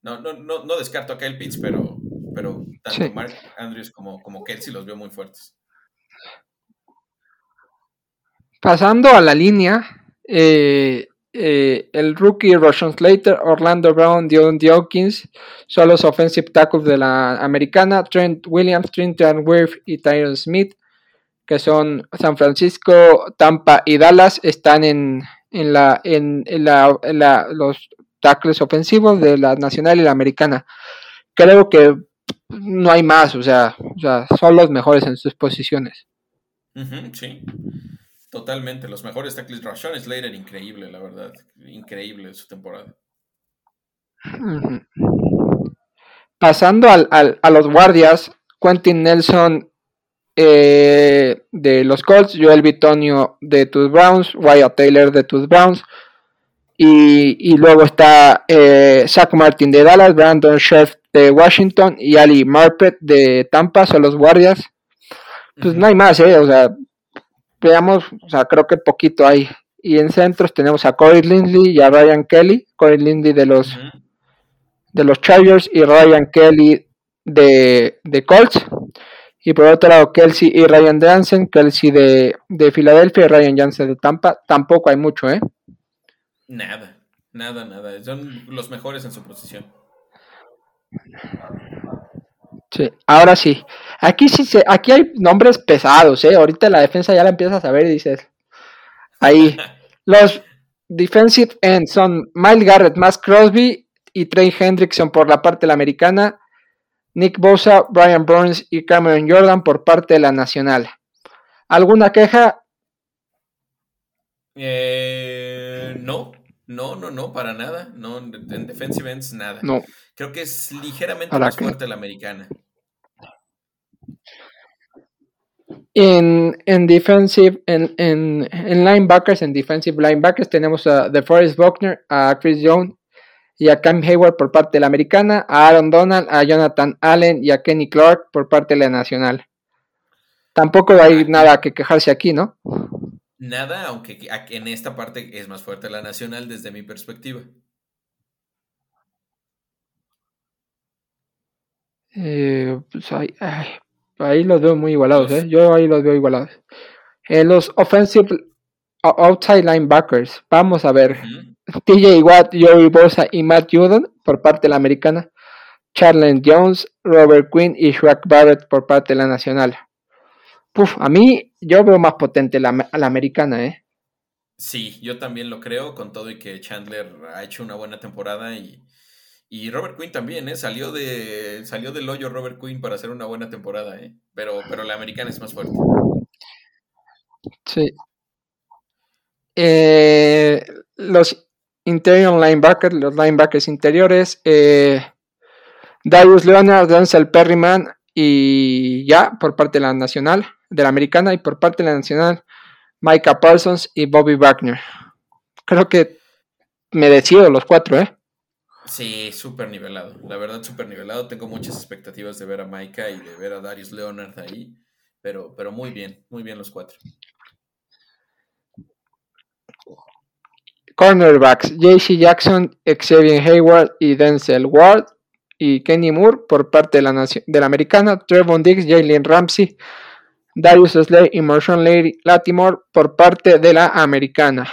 Speaker 2: No, no, no, no descarto a Kyle Pitts, pero, pero tanto Mark Andrews como, como Kelsey los veo muy fuertes.
Speaker 1: Pasando a la línea, eh, eh, el rookie Roshan Slater, Orlando Brown, Dion Dawkins son los offensive tackles de la americana, Trent Williams, Trintan Wirth y Tyron Smith, que son San Francisco, Tampa y Dallas, están en, la, en, la, los tackles ofensivos de la nacional y la americana. Creo que no hay más, o sea, o sea son los mejores en sus posiciones.
Speaker 2: sí. Totalmente, los mejores tackles. Rashawn Slater, increíble, la verdad. Increíble su temporada.
Speaker 1: Pasando al, a los guardias, Quentin Nelson eh, de los Colts, Joel Bitonio de tus Browns, Wyatt Taylor de tus Browns, y, luego está eh, Zach Martin de Dallas, Brandon Scherf de Washington y Ali Marpet de Tampa, son los guardias. Pues no hay más, ¿eh? O sea, veamos, o sea, creo que poquito hay. Y en centros tenemos a Corey Lindley y a Ryan Kelly. Corey Lindley de los, de los Chargers y Ryan Kelly de, de Colts. Y por otro lado, Kelsey y Ryan Jansen, Kelsey de, de Filadelfia y Ryan Jansen de Tampa. Tampoco hay mucho, ¿eh?
Speaker 2: Nada, nada, nada. Son los mejores en su posición.
Speaker 1: Sí, ahora sí. Aquí sí se, aquí hay nombres pesados, ¿eh? Ahorita la defensa ya la empiezas a ver y dices. Ahí. Los defensive ends son Miles Garrett, Max Crosby y Trey Hendrickson por la parte de la americana. Nick Bosa, Brian Burns y Cameron Jordan por parte de la nacional. ¿Alguna queja?
Speaker 2: Eh, no, no, no, no, para nada. No, en defensive ends nada. No. Creo que es ligeramente más fuerte la americana.
Speaker 1: En, en defensive, en, en, en, linebackers, en defensive linebackers, tenemos a DeForest Buckner, a Chris Jones y a Cam Hayward por parte de la americana, a Aaron Donald, a Jonathan Allen y a Kenny Clark por parte de la nacional. Tampoco hay nada que quejarse aquí, ¿no?
Speaker 2: Nada, aunque en esta parte es más fuerte la nacional desde mi perspectiva.
Speaker 1: Eh, pues ahí, los veo muy igualados, ¿eh? Yo ahí los veo igualados. Eh, los offensive outside linebackers, vamos a ver. TJ Watt, Joey Bosa y Matt Judon por parte de la americana. Charles Jones, Robert Quinn y Shrek Barrett por parte de la nacional. Puf, a mí yo veo más potente la, la americana, ¿eh?
Speaker 2: Sí, yo también lo creo, con todo y que Chandler ha hecho una buena temporada y, y Robert Quinn también, ¿eh? Salió, de, salió del hoyo Robert Quinn para hacer una buena temporada, ¿eh? Pero, pero la americana es más fuerte.
Speaker 1: Sí. Eh, los interior linebackers, los linebackers interiores, eh, Darius Leonard, Denzel Perryman y ya por parte de la nacional, de la americana y por parte de la nacional, Micah Parsons y Bobby Wagner. Creo que merecido los cuatro, ¿eh?
Speaker 2: Sí, súper nivelado. La verdad, súper nivelado. Tengo muchas expectativas de ver a Micah y de ver a Darius Leonard ahí. Pero, pero muy bien, muy bien los cuatro.
Speaker 1: Cornerbacks, JC Jackson, Xavier Hayward y Denzel Ward y Kenny Moore por parte de la, de la americana, Trevon Diggs, Jalen Ramsey, Darius Slay y Marshawn Latimore por parte de la americana.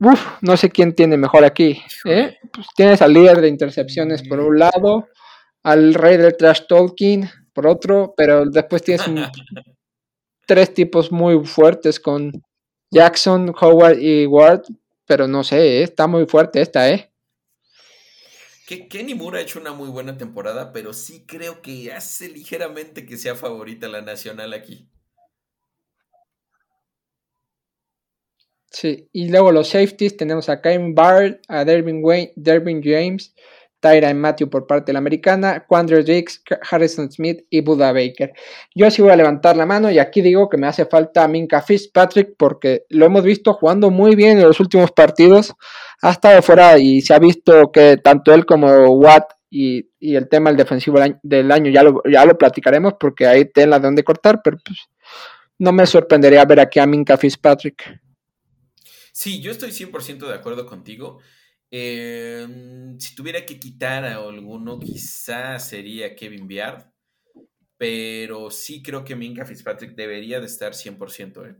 Speaker 1: Uf, no sé quién tiene mejor aquí. ¿eh? Pues tienes al líder de intercepciones por un lado, al rey del trash talking por otro, pero después tienes tres tipos muy fuertes con Jackson, Howard y Ward pero no sé, ¿eh? está muy fuerte esta, ¿eh?
Speaker 2: Kenny Moore ha hecho una muy buena temporada, pero sí creo que hace ligeramente que sea favorita la nacional aquí.
Speaker 1: Sí, y luego los safeties tenemos a Kyle Barrett, a Wayne, Dervin James, Tyra Matthew por parte de la americana, Quandre Jakes, Harrison Smith y Buda Baker. Yo sí voy a levantar la mano y aquí digo que me hace falta Minka Fitzpatrick porque lo hemos visto jugando muy bien en los últimos partidos. Ha estado fuera y se ha visto que tanto él como Watt y, el tema del defensivo del año, ya, lo, ya lo platicaremos porque hay tela de donde cortar, pero pues no me sorprendería ver aquí a Minka Fitzpatrick.
Speaker 2: Sí, yo estoy 100% de acuerdo contigo. Em, si tuviera que quitar a alguno, quizás sería Kevin Biard. Pero sí creo que Minka Fitzpatrick debería de estar 100%. ¿eh?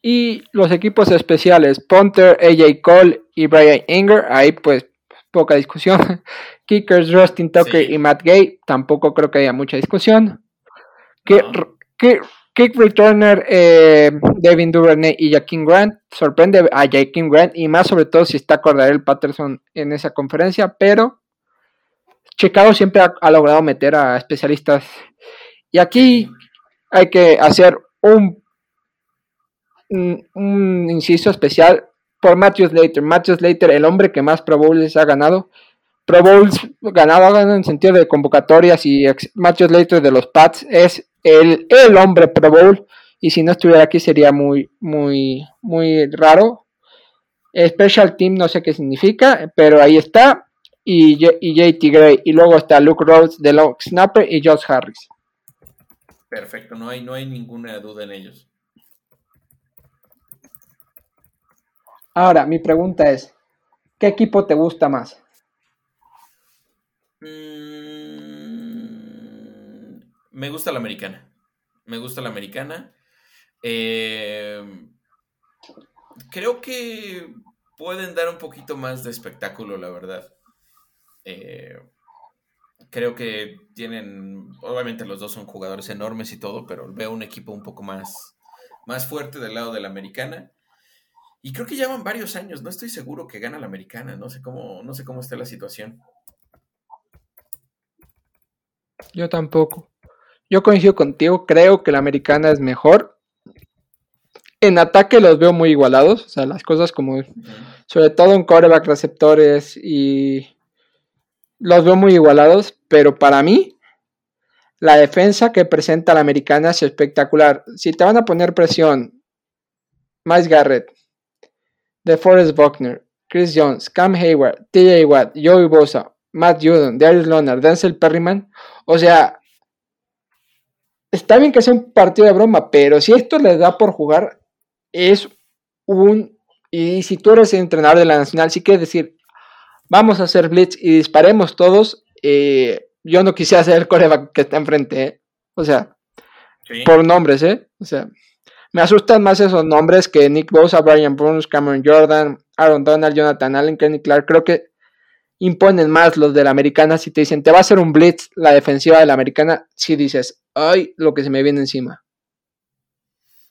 Speaker 1: Y los equipos especiales, Ponter, AJ Cole y Brian Inger, ahí pues poca discusión. Kickers, Rustin Tucker y Matt Gay, tampoco creo que haya mucha discusión. Que, Kick returner eh, Devin Duvernay y Jaquin Grant. Sorprende a Jaquin Grant y más sobre todo si está el Patterson en esa conferencia, pero Chicago siempre ha, logrado meter a especialistas. Y aquí hay que hacer un, un, inciso especial por Matthew Slater. Matthew Slater, el hombre que más Pro Bowls ha ganado. Pro Bowls ganado, ganado en sentido de convocatorias y Matthew Slater de los Pats es el, el hombre Pro Bowl. Y si no estuviera aquí sería muy, muy, muy raro. Special Team no sé qué significa, pero ahí está. Y, y JT Gray. Y luego está Luke Rhodes de Long Snapper y Josh Harris.
Speaker 2: Perfecto, no hay, no hay ninguna duda en ellos.
Speaker 1: Ahora, mi pregunta es, ¿qué equipo te gusta más?
Speaker 2: Me gusta la americana. Me gusta la americana. Eh, creo que pueden dar un poquito más de espectáculo, la verdad. Eh, creo que tienen, obviamente los dos son jugadores enormes y todo, pero veo un equipo un poco más, más fuerte del lado de la americana. Y creo que llevan varios años, no estoy seguro que gana la americana, no sé cómo, no sé cómo está la situación.
Speaker 1: Yo tampoco. Yo coincido contigo, creo que la americana es mejor. En ataque los veo muy igualados, o sea, las cosas como, sobre todo en coreback receptores y los veo muy igualados, pero para mí la defensa que presenta la americana es espectacular. Si te van a poner presión, Miles Garrett, DeForest Buckner, Chris Jones, Cam Hayward, TJ Watt, Joey Bosa, Matt Judon, Darius Leonard, Denzel Perryman, o sea, está bien que sea un partido de broma, pero si esto les da por jugar, es un... Y si tú eres entrenador de la Nacional, sí quieres decir, vamos a hacer blitz y disparemos todos, eh, yo no quisiera ser el coreback que está enfrente, ¿eh? O sea, por nombres, ¿eh? O sea, me asustan más esos nombres que Nick Bosa, Brian Burns, Cameron Jordan, Aaron Donald, Jonathan Allen, Kenny Clark. Creo que imponen más los de la americana. Si te dicen, te va a hacer un blitz la defensiva de la americana, si dices, ay, lo que se me viene encima.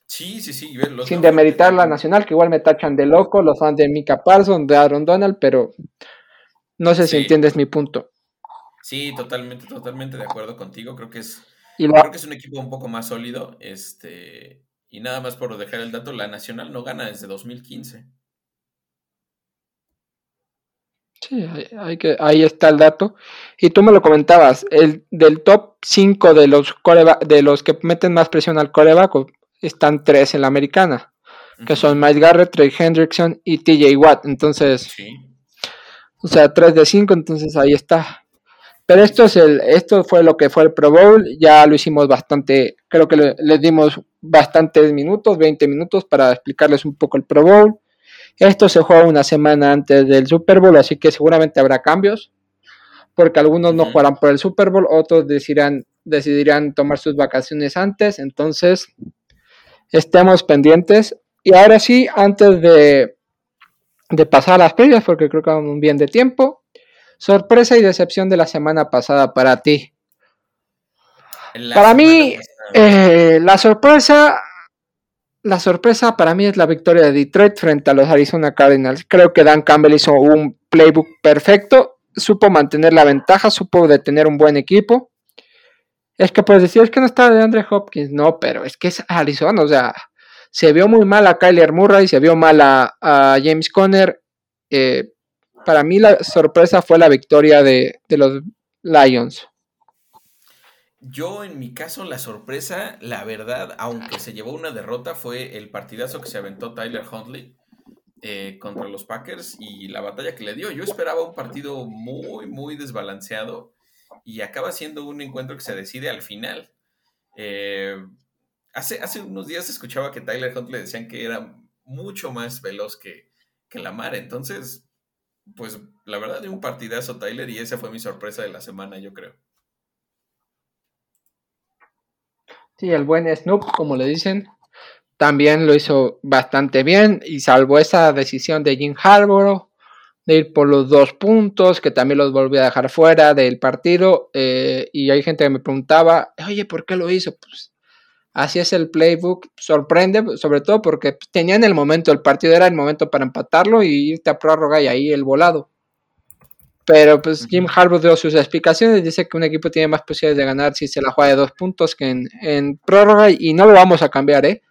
Speaker 2: Sí, sí, sí.
Speaker 1: Sin demeritar la nacional, que igual me tachan de loco, los fans de Mika Parsons, de Aaron Donald, pero no sé si entiendes mi punto.
Speaker 2: Sí, totalmente, totalmente de acuerdo contigo. Creo que es, creo que es un equipo un poco más sólido. Este, y nada más por dejar el dato, la Nacional no gana desde 2015.
Speaker 1: Sí, hay, que, ahí está el dato. Y tú me lo comentabas, el del top 5 de los de los que meten más presión al coreback, están tres en la americana, que son Mike Garrett, Trey Hendrickson y TJ Watt. Entonces, o sea, 3 de 5, entonces ahí está. Pero esto, es el, esto fue lo que fue el Pro Bowl, ya lo hicimos bastante, creo que le, les dimos bastantes minutos, 20 minutos para explicarles un poco el Pro Bowl. Esto se juega una semana antes del Super Bowl, así que seguramente habrá cambios, porque algunos no jugarán por el Super Bowl, otros decidirán, decidirán tomar sus vacaciones antes, entonces estemos pendientes. Y ahora sí, antes de, de pasar a las previas, porque creo que vamos bien de tiempo, Sorpresa y decepción de la semana pasada para ti. para mí, eh, la sorpresa, la sorpresa para mí es la victoria de Detroit frente a los Arizona Cardinals. Creo que Dan Campbell hizo un playbook perfecto, supo mantener la ventaja, supo detener un buen equipo. Es que puedes decir, es que no está de Andre Hopkins, no, pero es que es Arizona, o sea, se vio muy mal a Kyler Murray, se vio mal a, James Conner. Eh, para mí la sorpresa fue la victoria de, los Lions.
Speaker 2: Yo, en mi caso, la sorpresa, la verdad, aunque se llevó una derrota, fue el partidazo que se aventó Tyler Huntley eh, contra los Packers y la batalla que le dio. Yo esperaba un partido muy, muy desbalanceado y acaba siendo un encuentro que se decide al final. Eh, hace, hace unos días escuchaba que Tyler Huntley decían que era mucho más veloz que, que entonces pues la verdad de un partidazo Tyler y esa fue mi sorpresa de la semana, yo creo.
Speaker 1: Sí, el buen Snoop, como le dicen, también lo hizo bastante bien y salvo esa decisión de Jim Harbour de ir por los dos puntos, que también los volvió a dejar fuera del partido. Eh, y hay gente que me preguntaba, oye, ¿por qué lo hizo? Pues Así es el playbook. Sorprende, sobre todo porque tenían el momento, el partido era el momento para empatarlo y irte a prórroga y ahí el volado. Pero pues Jim Harbaugh dio sus explicaciones, dice que un equipo tiene más posibilidades de ganar si se la juega de dos puntos que en, prórroga y no lo vamos a cambiar, ¿eh?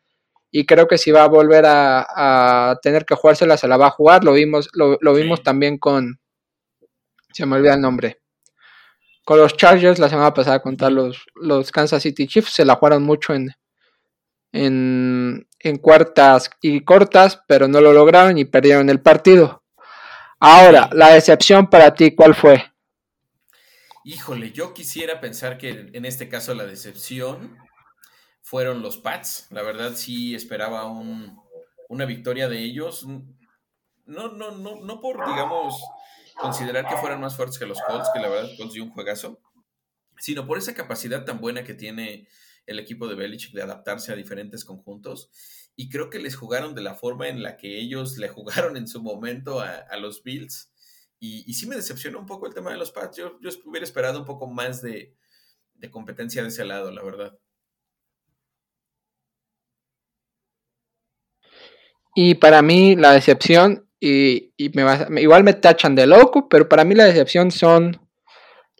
Speaker 1: Y creo que si va a volver a, tener que jugársela, se la va a jugar. Lo vimos, lo, vimos también con... Se me olvida el nombre con los Chargers la semana pasada contra los, los Kansas City Chiefs. Se la jugaron mucho en, en, cuartas y cortas, pero no lo lograron y perdieron el partido. Ahora, la decepción para ti, ¿cuál fue?
Speaker 2: Híjole, yo quisiera pensar que en este caso la decepción fueron los Pats. La verdad sí esperaba una victoria de ellos. No, no, no, no por, digamos, considerar que fueran más fuertes que los Colts, que la verdad Colts dio un juegazo, sino por esa capacidad tan buena que tiene el equipo de Belichick de adaptarse a diferentes conjuntos. Y creo que les jugaron de la forma en la que ellos le jugaron en su momento a, los Bills. Y, sí me decepcionó un poco el tema de los Pats. Yo, hubiera esperado un poco más de, competencia de ese lado, la verdad.
Speaker 1: Y para mí la decepción y, me igual me tachan de loco, pero para mí la decepción son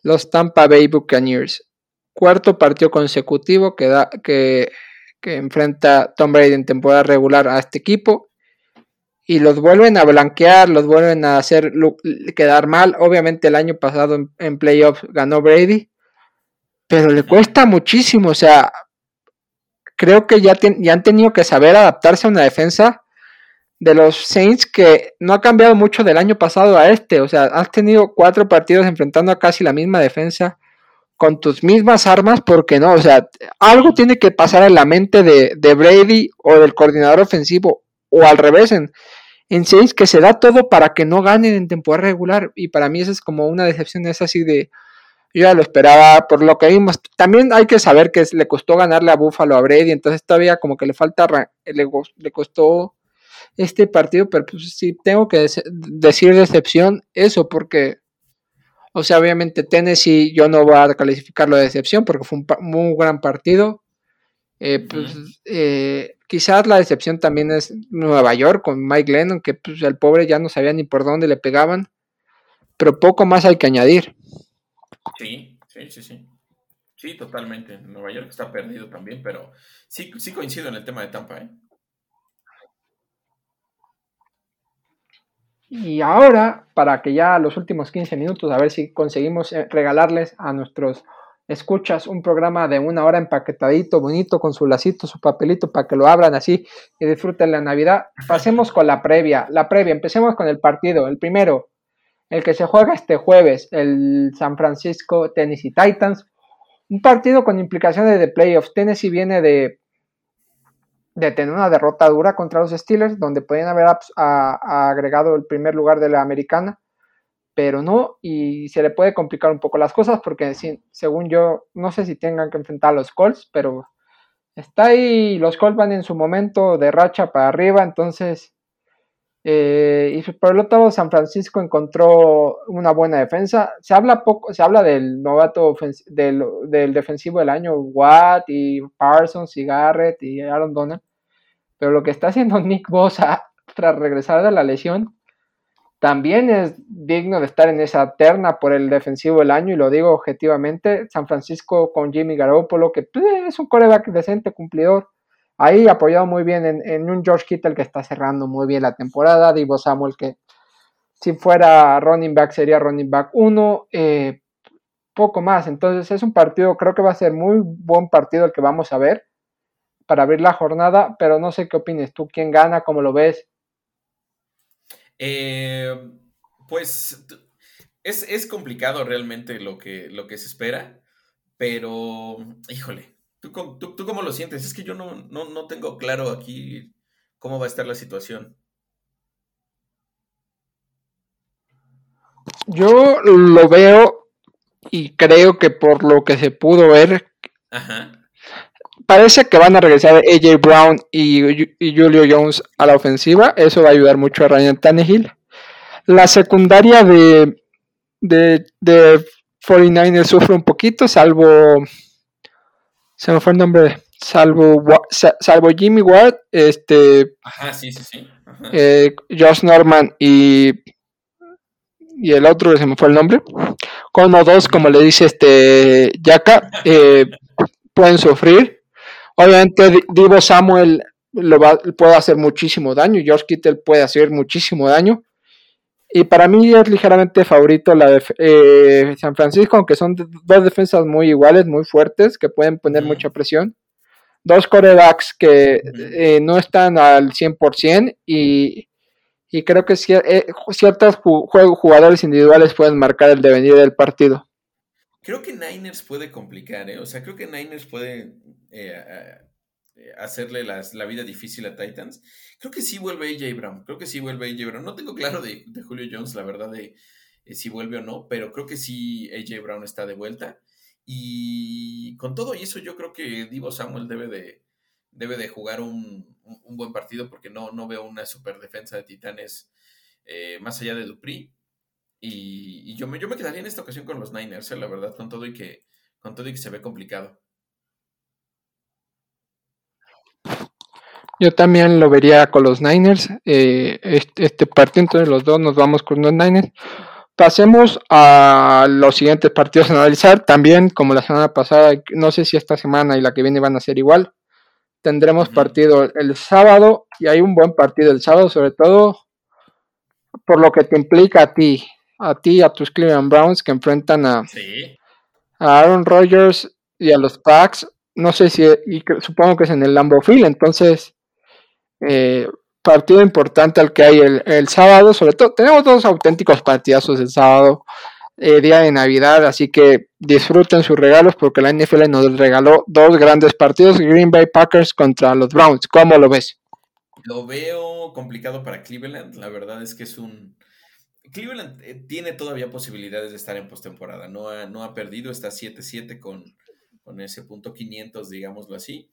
Speaker 1: los Tampa Bay Buccaneers. Cuarto partido consecutivo que, da, que, que enfrenta Tom Brady en temporada regular a este equipo y los vuelven a blanquear, los vuelven a hacer quedar mal. Obviamente el año pasado en, playoffs ganó Brady, pero le cuesta muchísimo. O sea, creo que ya, ya han tenido que saber adaptarse a una defensa de los Saints que no ha cambiado mucho del año pasado a este. O sea, has tenido cuatro partidos enfrentando a casi la misma defensa con tus mismas armas, porque no, o sea, algo tiene que pasar en la mente de, Brady o del coordinador ofensivo, o al revés, en, en seis que se da todo para que no ganen en temporada regular. Y para mí eso es como una decepción, es así de, yo ya lo esperaba por lo que vimos. También hay que saber que le costó ganarle a Buffalo a Brady, entonces todavía como que le falta, le, le costó este partido, pero pues sí tengo que decir decepción eso, porque, o sea, obviamente Tennessee yo no voy a calificarlo de decepción porque fue un muy gran partido. Eh, pues, eh, quizás la decepción también es Nueva York con Mike Lennon, que pues, el pobre ya no sabía ni por dónde le pegaban, pero poco más hay que añadir.
Speaker 2: Sí, sí, sí, sí. Sí, totalmente. Nueva York está perdido también, pero sí, sí coincido en el tema de Tampa, ¿eh?
Speaker 1: Y ahora, para que ya los últimos 15 minutos, a ver si conseguimos eh, regalarles a nuestros escuchas un programa de una hora empaquetadito, bonito, con su lacito, su papelito, para que lo abran así y disfruten la Navidad. Pasemos con la previa. La previa, empecemos con el partido. El primero, el que se juega este jueves, el San Francisco Tennessee Titans. Un partido con implicaciones de playoffs. Tennessee viene de, de tener una derrota dura contra los Steelers, donde podían haber agregado el primer lugar de la americana, pero no, y se le puede complicar un poco las cosas, porque según yo, no sé si tengan que enfrentar a los Colts, pero está ahí, los Colts van en su momento de racha para arriba, entonces eh, y por el otro lado, San Francisco encontró una buena defensa. Se habla poco, se habla del novato del, defensivo del año, Watt y Parsons y Garrett y Aaron Donald. Pero lo que está haciendo Nick Bosa tras regresar de la lesión también es digno de estar en esa terna por el defensivo del año y lo digo objetivamente. San Francisco con Jimmy Garoppolo, que pues, es un coreback decente, cumplidor ahí apoyado muy bien en, un George Kittle que está cerrando muy bien la temporada, Divo Samuel que si fuera running back sería running back 1, eh, poco más, entonces es un partido, creo que va a ser muy buen partido el que vamos a ver para abrir la jornada, pero no sé qué opines tú, quién gana, cómo lo ves.
Speaker 2: Eh, pues es, es, complicado realmente lo que, lo que se espera, pero híjole, ¿Tú, cómo lo sientes? Es que yo no, no, tengo claro aquí cómo va a estar la situación.
Speaker 1: Yo lo veo y creo que por lo que se pudo ver, parece que van a regresar AJ Brown y, Julio Jones a la ofensiva. Eso va a ayudar mucho a Ryan Tannehill. La secundaria de, de, de 49ers sufre un poquito, salvo se me fue el nombre, salvo, salvo Jimmy Ward, este,
Speaker 2: Ajá, sí, sí, sí.
Speaker 1: Eh, Josh Norman y, y el otro se me fue el nombre, como dos, como le dice este Yaka, eh, pueden sufrir. Obviamente Divo Samuel lo va, puede hacer muchísimo daño, Josh Kittle puede hacer muchísimo daño. Y para mí es ligeramente favorito la de eh, San Francisco, aunque son dos defensas muy iguales, muy fuertes, que pueden poner mucha presión. Dos corebacks que eh, no están al 100% y, y creo que eh, ciertos jugadores individuales pueden marcar el devenir del partido.
Speaker 2: Creo que Niners puede complicar, ¿eh? O sea, creo que Niners puede hacerle la vida difícil a Titans. Creo que sí vuelve AJ Brown. Creo que sí vuelve AJ Brown. No tengo claro de, Julio Jones, la verdad, de eh, si vuelve o no, pero creo que sí AJ Brown está de vuelta. Y con todo eso, yo creo que Divo Samuel debe de, debe de jugar un, buen partido porque no, no veo una super defensa de Titanes eh, más allá de Dupri. Y, yo, me, yo me quedaría en esta ocasión con los Niners, eh, la verdad, con todo y que, con todo y que se ve complicado.
Speaker 1: Yo también lo vería con los Niners. Eh, este, partido entre los dos nos vamos con los Niners. Pasemos a los siguientes partidos a analizar. También, como la semana pasada, no sé si esta semana y la que viene van a ser igual. Tendremos partido el sábado y hay un buen partido el sábado, sobre todo por lo que te implica a ti, a ti, a tus Cleveland Browns que enfrentan a, a Aaron Rodgers y a los Packs. No sé si, y supongo que es en el Lambeau Field, entonces eh, partido importante al que hay el, sábado, sobre todo tenemos dos auténticos partidazos el sábado, eh, día de Navidad, así que disfruten sus regalos porque la NFL nos regaló dos grandes partidos, Green Bay Packers contra los Browns, ¿cómo lo ves?
Speaker 2: Lo veo complicado para Cleveland. La verdad es que es un. Cleveland eh, tiene todavía posibilidades de estar en postemporada. No ha, no ha perdido, está 7-7 con, con ese punto 500, digámoslo así.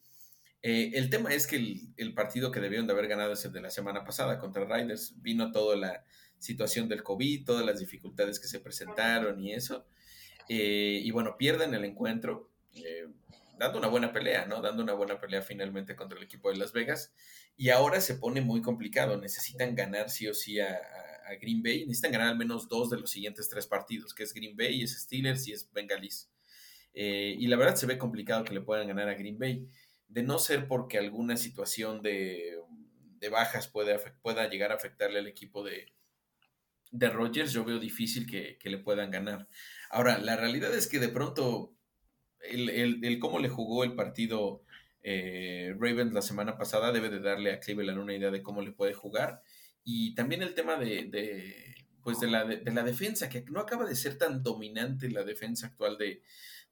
Speaker 2: Eh, el tema es que el, partido que debieron de haber ganado es el de la semana pasada contra Riders. Vino toda la situación del COVID, todas las dificultades que se presentaron y eso. Eh, y bueno, pierden el encuentro, eh, dando una buena pelea, ¿no? Dando una buena pelea finalmente contra el equipo de Las Vegas. Y ahora se pone muy complicado. Necesitan ganar sí o sí a, Green Bay. Necesitan ganar al menos dos de los siguientes tres partidos, que es Green Bay, es Steelers y es Bengalis. y la verdad se ve complicado que le puedan ganar a Green Bay de no ser porque alguna situación de, bajas puede, pueda llegar a afectarle al equipo de, de Rogers, yo veo difícil que, le puedan ganar. Ahora, la realidad es que de pronto el, cómo le jugó el partido eh, Ravens la semana pasada debe de darle a Cleveland una idea de cómo le puede jugar. Y también el tema de, pues de, la, de la defensa, que no acaba de ser tan dominante la defensa actual de,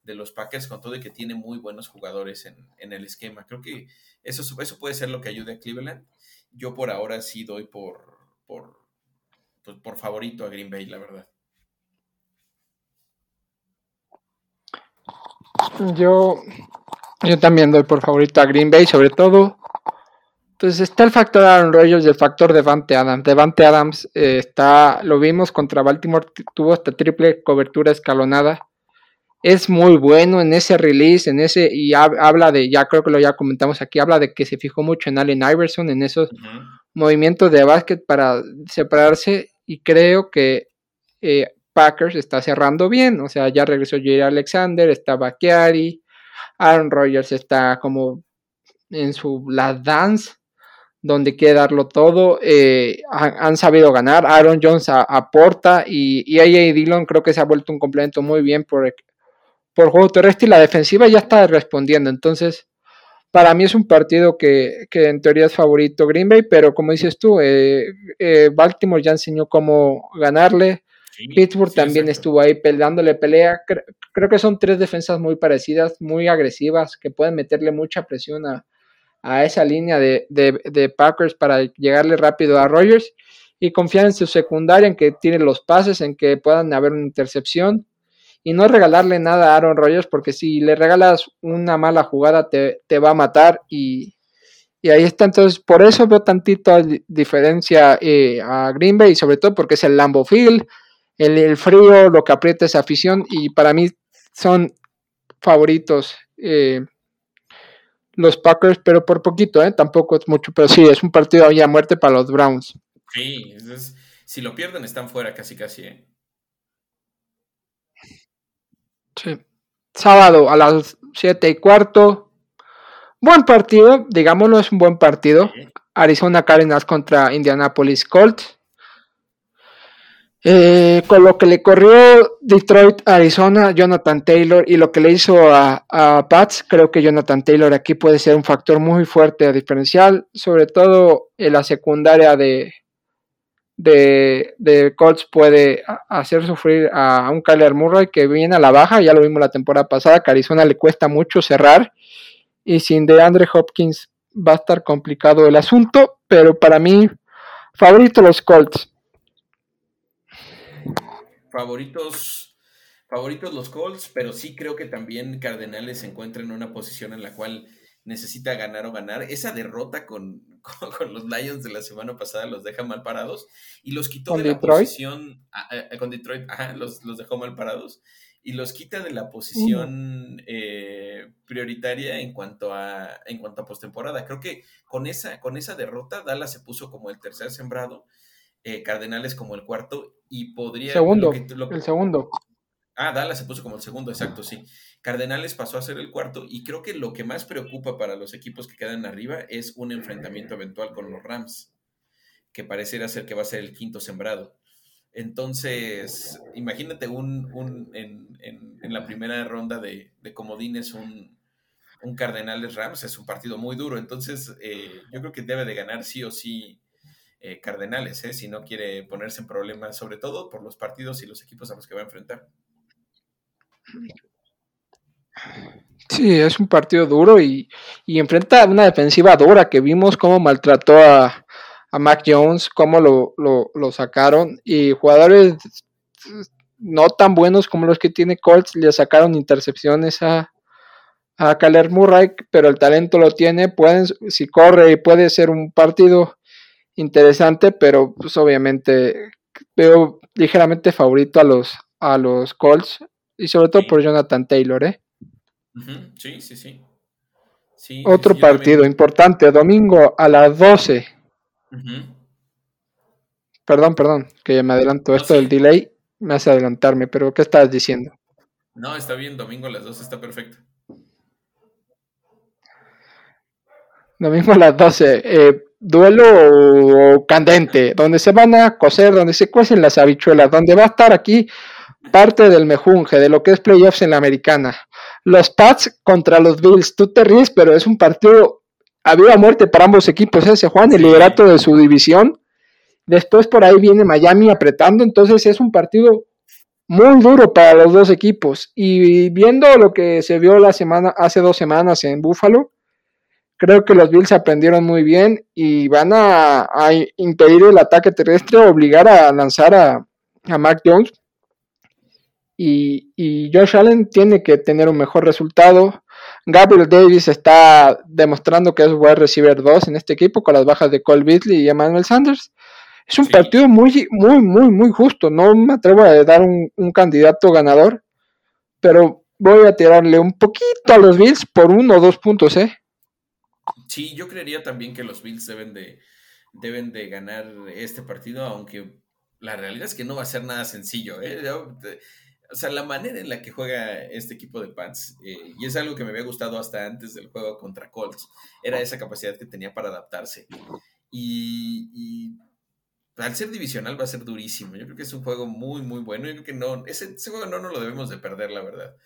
Speaker 2: de los Packers con todo y que tiene muy buenos jugadores en, el esquema. Creo que eso, eso puede ser lo que ayude a Cleveland. Yo por ahora sí doy por, por, pues, por favorito a Green Bay, la verdad.
Speaker 1: Yo, yo también doy por favorito a Green Bay, sobre todo. Pues está el factor Aaron Rodgers y el factor Devante Adams. Devante Adams eh, está, lo vimos contra Baltimore, tuvo esta triple cobertura escalonada es muy bueno en ese release, en ese, y habla de, ya creo que lo ya comentamos aquí, habla de que se fijó mucho en Allen Iverson, en esos movimientos de básquet para separarse, y creo que eh, Packers está cerrando bien, o sea, ya regresó Jerry Alexander, está Bakiari, Aaron Rodgers está como en su la dance, donde quiere darlo todo, eh, han, sabido ganar, Aaron Jones aporta, y, y AJ Dillon creo que se ha vuelto un complemento muy bien por por juego terrestre y la defensiva ya está respondiendo. Entonces, para mí es un partido que, en teoría es favorito Green Bay, pero como dices tú, eh, eh, Baltimore ya enseñó cómo ganarle. Pittsburgh también estuvo ahí peleándole pelea. Creo, que son tres defensas muy parecidas, muy agresivas, que pueden meterle mucha presión a, esa línea de, de, Packers para llegarle rápido a Rogers y confiar en su secundaria, en que tiene los pases, en que puedan haber una intercepción y no regalarle nada a Aaron Rodgers, porque si le regalas una mala jugada te, va a matar y, ahí está. Entonces, por eso veo tantito diferencia eh, a Green Bay, y sobre todo porque es el Lambo Field, el, frío, lo que aprieta esa afición, y para mí son favoritos eh, los Packers, pero por poquito, ¿eh? tampoco es mucho, pero sí, es un partido ya muerte para los Browns.
Speaker 2: Sí, si lo pierden están fuera casi casi, ¿eh?
Speaker 1: Sí. Sábado a las 7 y cuarto. Buen partido, digámoslo, es un buen partido. Arizona Cardinals contra Indianapolis Colts. Eh, con lo que le corrió Detroit a Arizona, Jonathan Taylor, y lo que le hizo a, a, Pats, creo que Jonathan Taylor aquí puede ser un factor muy fuerte diferencial, sobre todo en la secundaria de, de, de, Colts puede hacer sufrir a un Kyler Murray que viene a la baja, ya lo vimos la temporada pasada, que a Arizona le cuesta mucho cerrar y sin DeAndre Hopkins va a estar complicado el asunto, pero para mí, favorito los Colts.
Speaker 2: Favoritos, favoritos los Colts, pero sí creo que también Cardenales se encuentra en una posición en la cual necesita ganar o ganar. Esa derrota con, con, los Lions de la semana pasada los deja mal parados y los quitó de la posición ah, eh, eh, con Detroit, los, dejó mal parados y los quita de la posición eh, prioritaria en cuanto a en cuanto a postemporada. Creo que con esa con esa derrota Dallas se puso como el tercer sembrado, Cardenales como el cuarto y podría
Speaker 1: segundo, el segundo.
Speaker 2: Ah, Dallas se puso como el segundo, exacto, sí. Cardenales pasó a ser el cuarto y creo que lo que más preocupa para los equipos que quedan arriba es un enfrentamiento eventual con los Rams, que pareciera ser que va a ser el quinto sembrado. Entonces, imagínate un, un en, en, la primera ronda de, de comodines un, un Cardenales Rams, es un partido muy duro. Entonces, eh, yo creo que debe de ganar sí o sí eh, Cardenales, eh, si no quiere ponerse en problemas, sobre todo por los partidos y los equipos a los que va a enfrentar.
Speaker 1: Sí, es un partido duro y, y enfrenta una defensiva dura que vimos cómo maltrató a, a Mac Jones, cómo lo, lo, lo, sacaron y jugadores no tan buenos como los que tiene Colts le sacaron intercepciones a, a Murray, pero el talento lo tiene, pueden, si corre puede ser un partido interesante, pero pues obviamente veo ligeramente favorito a los, a los Colts y sobre todo por Jonathan Taylor, ¿eh?
Speaker 2: Sí, sí, sí.
Speaker 1: Otro partido importante, domingo a las 12. Perdón, perdón, que me adelanto. Esto del delay me hace adelantarme, pero ¿qué estás diciendo?
Speaker 2: No, está bien, domingo a las 12 está perfecto.
Speaker 1: Domingo a las 12. Eh, duelo candente, donde se van a coser, donde se cuecen las habichuelas, donde va a estar aquí parte del mejunje, de lo que es playoffs en la americana. Los Pats contra los Bills, tú te ríes, pero es un partido había muerte para ambos equipos, ese ¿eh? Juan, el liderato de su división. Después por ahí viene Miami apretando, entonces es un partido muy duro para los dos equipos. Y viendo lo que se vio la semana, hace dos semanas en Buffalo, Creo que los Bills aprendieron muy bien y van a, impedir el ataque terrestre, obligar a lanzar a, a Mac Jones. Y, y, Josh Allen tiene que tener un mejor resultado. Gabriel Davis está demostrando que es wide receiver 2 en este equipo con las bajas de Cole Beasley y Emmanuel Sanders. Es un partido muy, muy, muy, muy justo. No me atrevo a dar un, un, candidato ganador, pero voy a tirarle un poquito a los Bills por uno o dos puntos, ¿eh?
Speaker 2: Sí, yo creería también que los Bills deben de, deben de ganar este partido, aunque la realidad es que no va a ser nada sencillo. ¿eh? O sea, la manera en la que juega este equipo de Pants, eh, y es algo que me había gustado hasta antes del juego contra Colts, era esa capacidad que tenía para adaptarse. Y, al ser divisional va a ser durísimo. Yo creo que es un juego muy, muy bueno. Yo creo que no, ese, ese juego no nos lo debemos de perder, la verdad.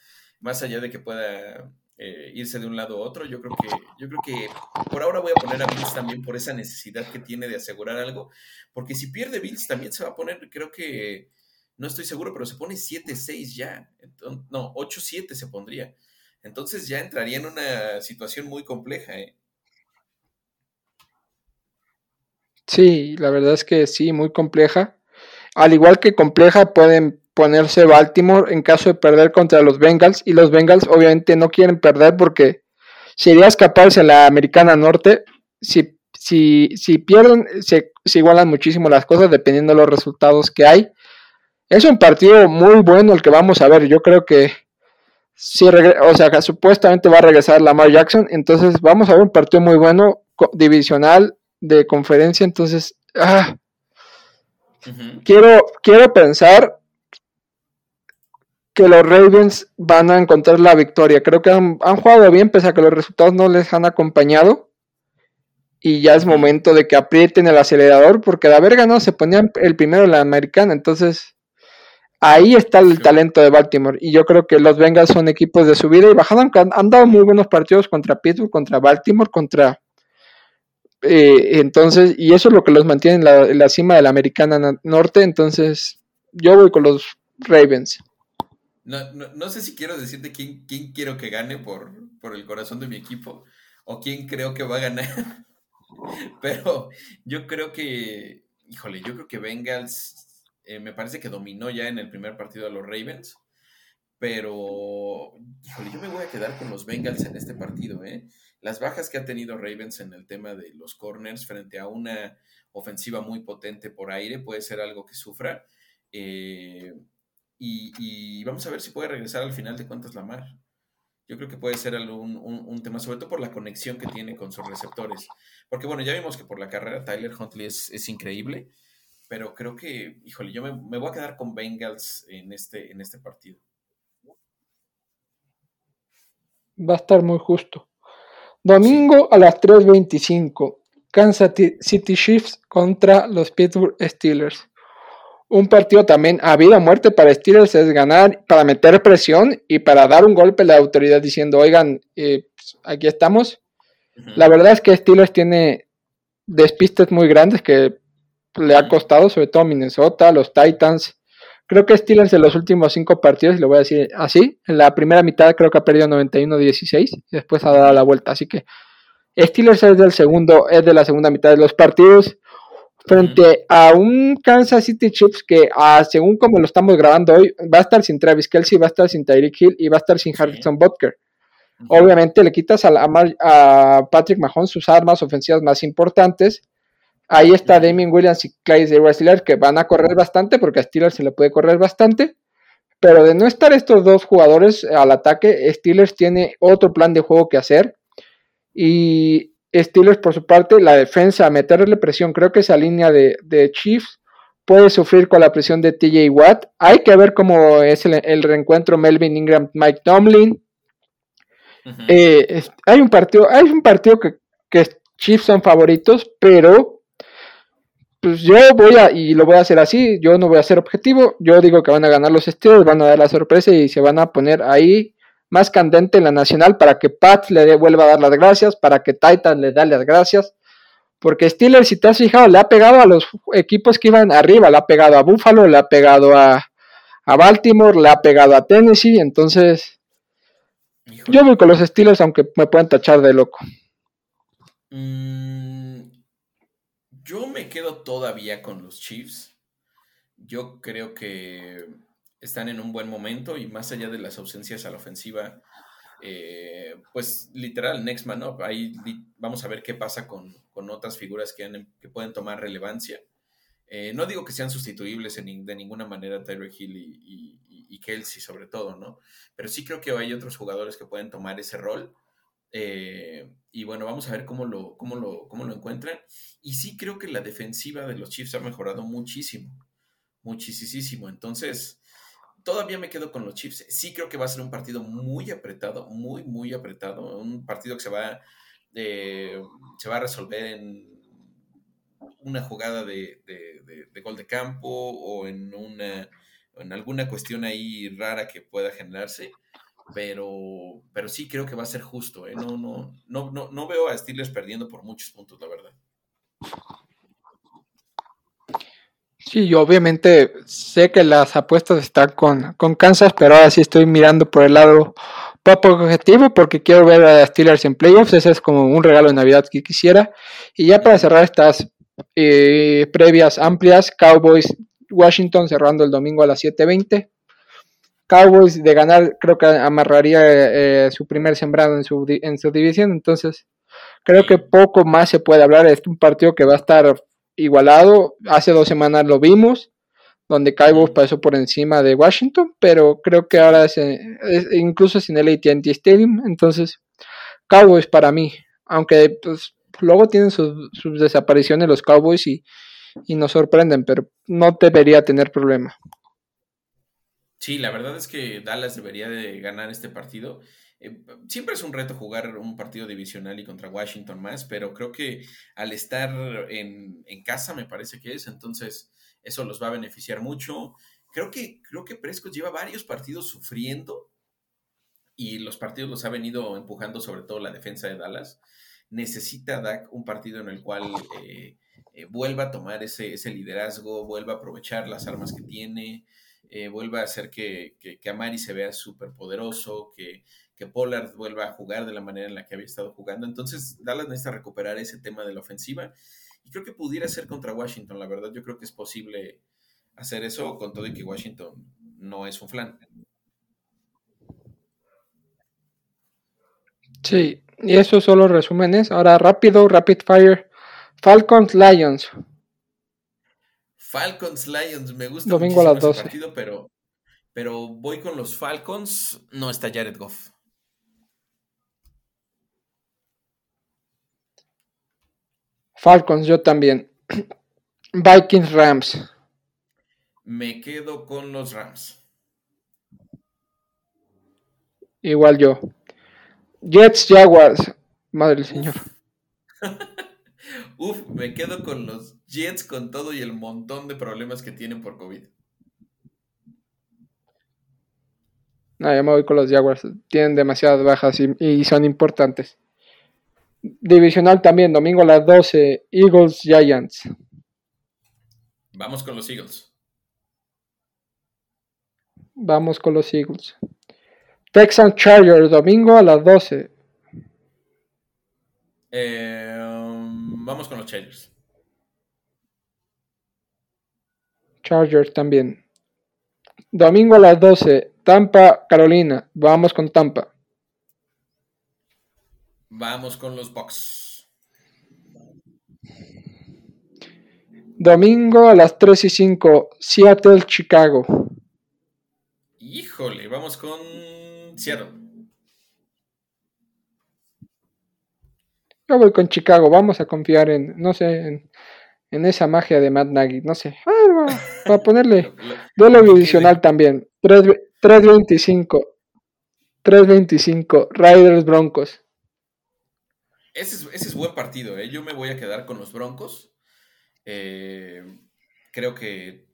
Speaker 2: Más allá de que pueda eh, irse de un lado a otro. Yo creo que, yo creo que por ahora voy a poner a Bills también por esa necesidad que tiene de asegurar algo, porque si pierde Bills también se va a poner, creo que, no estoy seguro, pero se pone 7-6 ya, no, 8-7 se pondría. Entonces ya entraría en una situación muy compleja. ¿eh?
Speaker 1: Sí, la verdad es que sí, muy compleja. Al igual que compleja, pueden ponerse Baltimore en caso de perder contra los Bengals y los Bengals obviamente no quieren perder porque sería escaparse a la Americana Norte. Si, si, si pierden, se, igualan muchísimo las cosas dependiendo de los resultados que hay. Es un partido muy bueno el que vamos a ver. Yo creo que si o sea, supuestamente va a regresar Lamar Jackson. Entonces vamos a ver un partido muy bueno, divisional, de conferencia. Entonces, ah, quiero, quiero pensar que los Ravens van a encontrar la victoria. Creo que han, jugado bien, pese a que los resultados no les han acompañado. Y ya es momento de que aprieten el acelerador, porque de haber ganado se ponían el primero en la americana. Entonces, ahí está el talento de Baltimore. Y yo creo que los Bengals son equipos de subida y bajada. Han, han dado muy buenos partidos contra Pittsburgh, contra Baltimore, contra. Eh, entonces, y eso es lo que los mantiene en la, en la cima de la americana norte. Entonces, yo voy con los Ravens.
Speaker 2: No, no, sé si quiero decirte quién, quién quiero que gane por, por el corazón de mi equipo o quién creo que va a ganar. Pero yo creo que, híjole, yo creo que Bengals eh, me parece que dominó ya en el primer partido a los Ravens. Pero, yo me voy a quedar con los Bengals en este partido, ¿eh? Las bajas que ha tenido Ravens en el tema de los corners frente a una ofensiva muy potente por aire puede ser algo que sufra. Eh, y, vamos a ver si puede regresar al final de cuentas Lamar. Yo creo que puede ser un, un, tema, sobre todo por la conexión que tiene con sus receptores. Porque bueno, ya vimos que por la carrera Tyler Huntley es, es increíble, pero creo que, híjole, yo me, me, voy a quedar con Bengals en este, en este partido.
Speaker 1: Va a estar muy justo. Domingo a las 3.25, Kansas City Chiefs contra los Pittsburgh Steelers un partido también a vida o muerte para Steelers es ganar, para meter presión y para dar un golpe a la autoridad diciendo, oigan, eh, pues, aquí estamos. La verdad es que Steelers tiene despistes muy grandes que le ha costado, sobre todo Minnesota, los Titans, Creo que Steelers en los últimos cinco partidos, lo voy a decir así, en la primera mitad creo que ha perdido 91-16 y después ha dado la vuelta. Así que Steelers es del segundo, es de la segunda mitad de los partidos frente a un Kansas City Chiefs que, ah, según como lo estamos grabando hoy, va a estar sin Travis Kelsey, va a estar sin Tyreek Hill y va a estar sin Harrison Butker. Obviamente le quitas a, a, Patrick Mahomes sus armas ofensivas más importantes. Ahí está Damien Williams y Clyde Wrestler que van a correr bastante porque a Steelers se le puede correr bastante. Pero de no estar estos dos jugadores al ataque, Steelers tiene otro plan de juego que hacer. Y Steelers, por su parte, la defensa, meterle presión. Creo que esa línea de, Chiefs puede sufrir con la presión de TJ Watt. Hay que ver cómo es el, reencuentro Melvin Ingram, Mike Tomlin. Eh, hay un partido, hay un partido que, que Chiefs son favoritos, pero pues yo voy a, y lo voy a hacer así, yo no voy a ser objetivo, yo digo que van a ganar los Steelers, van a dar la sorpresa y se van a poner ahí más candente en la nacional para que Pat le vuelva a dar las gracias, para que Titan le dé las gracias. Porque Steelers, si te has fijado, le ha pegado a los equipos que iban arriba, le ha pegado a Buffalo, le ha pegado a, Baltimore, le ha pegado a Tennessee, entonces yo voy con los Steelers aunque me puedan tachar de loco.
Speaker 2: Mm, yo me quedo todavía con los Chiefs. Yo creo que están en un buen momento y más allá de las ausencias a la ofensiva, eh, pues literal, next man up. Ahí vamos a ver qué pasa con, otras figuras que, pueden tomar relevancia. Eh, no digo que sean sustituibles de ninguna manera Tyreek Hill y, Kelsey sobre todo, ¿no? Pero sí creo que hay otros jugadores que pueden tomar ese rol. Eh, y bueno, vamos a ver cómo lo, cómo, lo, cómo lo encuentran. Y sí creo que la defensiva de los Chiefs ha mejorado muchísimo. Muchísimo. Entonces, todavía me quedo con los Chiefs. Sí creo que va a ser un partido muy apretado, muy, muy apretado. Un partido que se va, eh, se va a resolver en una jugada de, gol de campo o en, una, en alguna cuestión ahí rara que pueda generarse. Pero, pero sí creo que va a ser justo. ¿eh? No, no, no, no, no veo a Steelers perdiendo por muchos puntos, la verdad.
Speaker 1: Sí, yo obviamente sé que las apuestas están con, con Kansas, pero ahora sí estoy mirando por el lado poco objetivo porque quiero ver a Steelers en playoffs. Ese es como un regalo de Navidad que quisiera. Y ya para cerrar estas eh, previas amplias, Cowboys Washington cerrando el domingo a las 7:20. Cowboys de ganar, creo que amarraría eh, su primer sembrado en su, en su división. Entonces, creo que poco más se puede hablar. Es un partido que va a estar igualado. Hace dos semanas lo vimos, donde Cowboys pasó por encima de Washington, pero creo que ahora es, incluso sin el AT&T Stadium, entonces Cowboys para mí, aunque pues, luego tienen sus, desapariciones los Cowboys y, y nos sorprenden, pero no debería tener problema.
Speaker 2: Sí, la verdad es que Dallas debería de ganar este partido. Eh, siempre es un reto jugar un partido divisional y contra Washington más, pero creo que al estar en, casa, me parece que es, entonces eso los va a beneficiar mucho. Creo que, creo que Prescott lleva varios partidos sufriendo y los partidos los ha venido empujando sobre todo la defensa de Dallas. Necesita Dak un partido en el cual eh, eh, vuelva a tomar ese, ese liderazgo, vuelva a aprovechar las armas que tiene. Vuelva a hacer que, que, Amari se vea súper poderoso, que, que Pollard vuelva a jugar de la manera en la que había estado jugando. Entonces, Dallas necesita recuperar ese tema de la ofensiva. Y creo que pudiera ser contra Washington, la verdad. Yo creo que es posible hacer eso con todo y que Washington no es un flan.
Speaker 1: Sí, y eso solo resúmenes. Ahora rápido, rapid fire. Falcons Lions.
Speaker 2: Falcons Lions, me gusta
Speaker 1: Domingo a las 12.
Speaker 2: partido, pero, pero voy con los Falcons. No está Jared Goff.
Speaker 1: Falcons, yo también. Vikings, Rams.
Speaker 2: Me quedo con los Rams.
Speaker 1: Igual yo. Jets, Jaguars. Madre del Señor.
Speaker 2: Uf, me quedo con los Jets con todo y el montón de problemas que tienen por COVID.
Speaker 1: No, ya me voy con los Jaguars. Tienen demasiadas bajas y son importantes. Divisional también, domingo a las 12, Eagles Giants.
Speaker 2: Vamos con los Eagles.
Speaker 1: Vamos con los Eagles. Texan Chargers, domingo a las 12.
Speaker 2: Eh, vamos con los Chargers.
Speaker 1: Chargers también. Domingo a las 12. Tampa, Carolina. Vamos con Tampa.
Speaker 2: Vamos con los Bucks.
Speaker 1: Domingo a las 3 y 5. Seattle, Chicago.
Speaker 2: Híjole, vamos con Seattle.
Speaker 1: Yo voy con Chicago. Vamos a confiar en, no sé, en, esa magia de Matt Nagy. No sé. para ponerle duelo divisional también. 3.25. 3.25. Riders Broncos.
Speaker 2: Ese es, buen partido, ¿eh? Yo me voy a quedar con los Broncos. Eh, creo que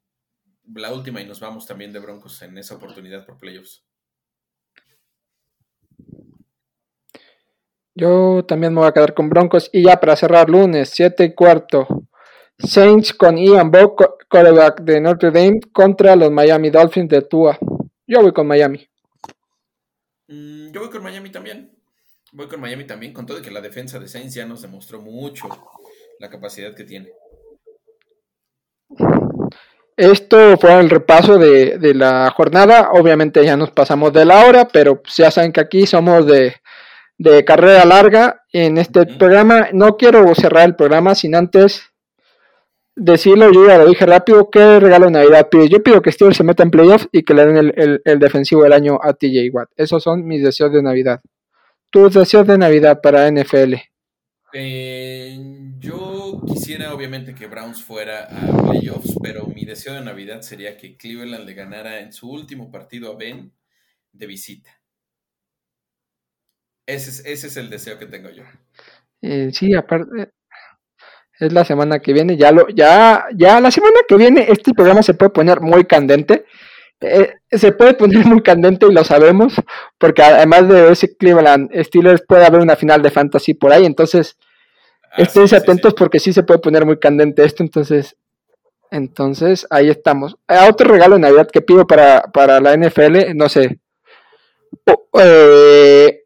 Speaker 2: la última y nos vamos también de Broncos en esa oportunidad por playoffs.
Speaker 1: Yo también me voy a quedar con Broncos. Y ya para cerrar, lunes, 7 y cuarto. Saints con Ian Bock, quarterback de Notre Dame, contra los Miami Dolphins de Tua. Yo voy con Miami.
Speaker 2: Mm, yo voy con Miami también. Voy con Miami también, con todo que la defensa de Saints ya nos demostró mucho la capacidad que tiene.
Speaker 1: Esto fue el repaso de, la jornada. Obviamente ya nos pasamos de la hora, pero pues ya saben que aquí somos de, carrera larga en este programa. No quiero cerrar el programa sin antes decirlo, yo ya lo dije rápido, ¿qué regalo de Navidad pides? Yo pido que Steelers se meta en playoffs y que le den el, el defensivo del año a TJ Watt. Esos son mis deseos de Navidad tus deseos de Navidad para NFL?
Speaker 2: Eh, yo quisiera obviamente que Browns fuera a playoffs, pero mi deseo de Navidad sería que Cleveland le ganara en su último partido a Ben de visita. Ese es, el deseo que tengo yo.
Speaker 1: Eh, sí, aparte es la semana que viene, ya lo, ya, ya la semana que viene este programa se puede poner muy candente eh, se puede poner muy candente y lo sabemos, porque además de ese Cleveland Steelers puede haber una final de fantasy por ahí, entonces ah, estén atentos porque sí se puede poner muy candente esto, entonces entonces ahí estamos. A otro regalo de Navidad que pido para, para la NFL, no sé, eh,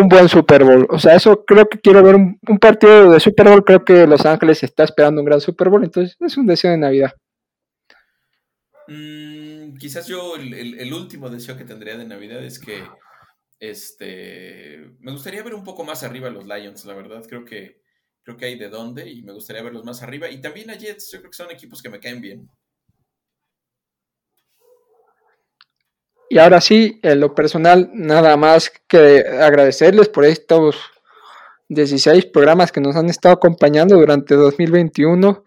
Speaker 1: un buen Super Bowl. O sea, eso creo que quiero ver un, partido de Super Bowl. Creo que Los Ángeles está esperando un gran Super Bowl. Entonces, es un deseo de Navidad.
Speaker 2: Mm, quizás yo el, último deseo que tendría de Navidad es que este me gustaría ver un poco más arriba a los Lions, la verdad, creo que creo que hay de dónde y me gustaría verlos más arriba y también a Jets, yo creo que son equipos que me caen bien.
Speaker 1: Y ahora sí, en lo personal, nada más que agradecerles por estos 16 programas que nos han estado acompañando durante 2021.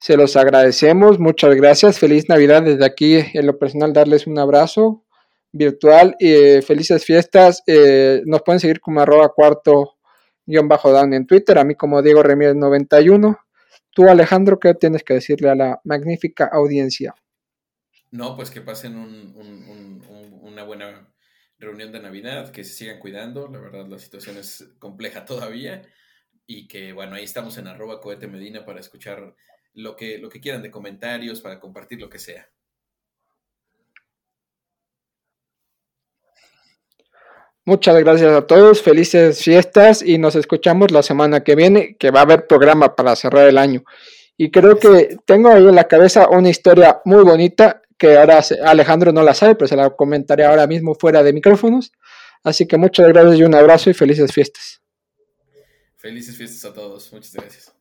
Speaker 1: Se los agradecemos, muchas gracias. Feliz Navidad desde aquí, en lo personal, darles un abrazo virtual y eh, felices fiestas. Eh, nos pueden seguir como arroba cuarto guion bajo down en Twitter, a mí como Diego Remírez 91. Tú, Alejandro, ¿qué tienes que decirle a la magnífica audiencia?
Speaker 2: No, pues que pasen una buena reunión de Navidad, que se sigan cuidando. La verdad, la situación es compleja todavía. Y que, bueno, ahí estamos en arroba cohete medina para escuchar lo que, lo que quieran de comentarios, para compartir lo que sea.
Speaker 1: Muchas gracias a todos, felices fiestas y nos escuchamos la semana que viene, que va a haber programa para cerrar el año. Y creo que tengo ahí en la cabeza una historia muy bonita que ahora Alejandro no la sabe, pero se la comentaré ahora mismo fuera de micrófonos. Así que muchas gracias y un abrazo y felices fiestas.
Speaker 2: Felices fiestas a todos, muchas gracias.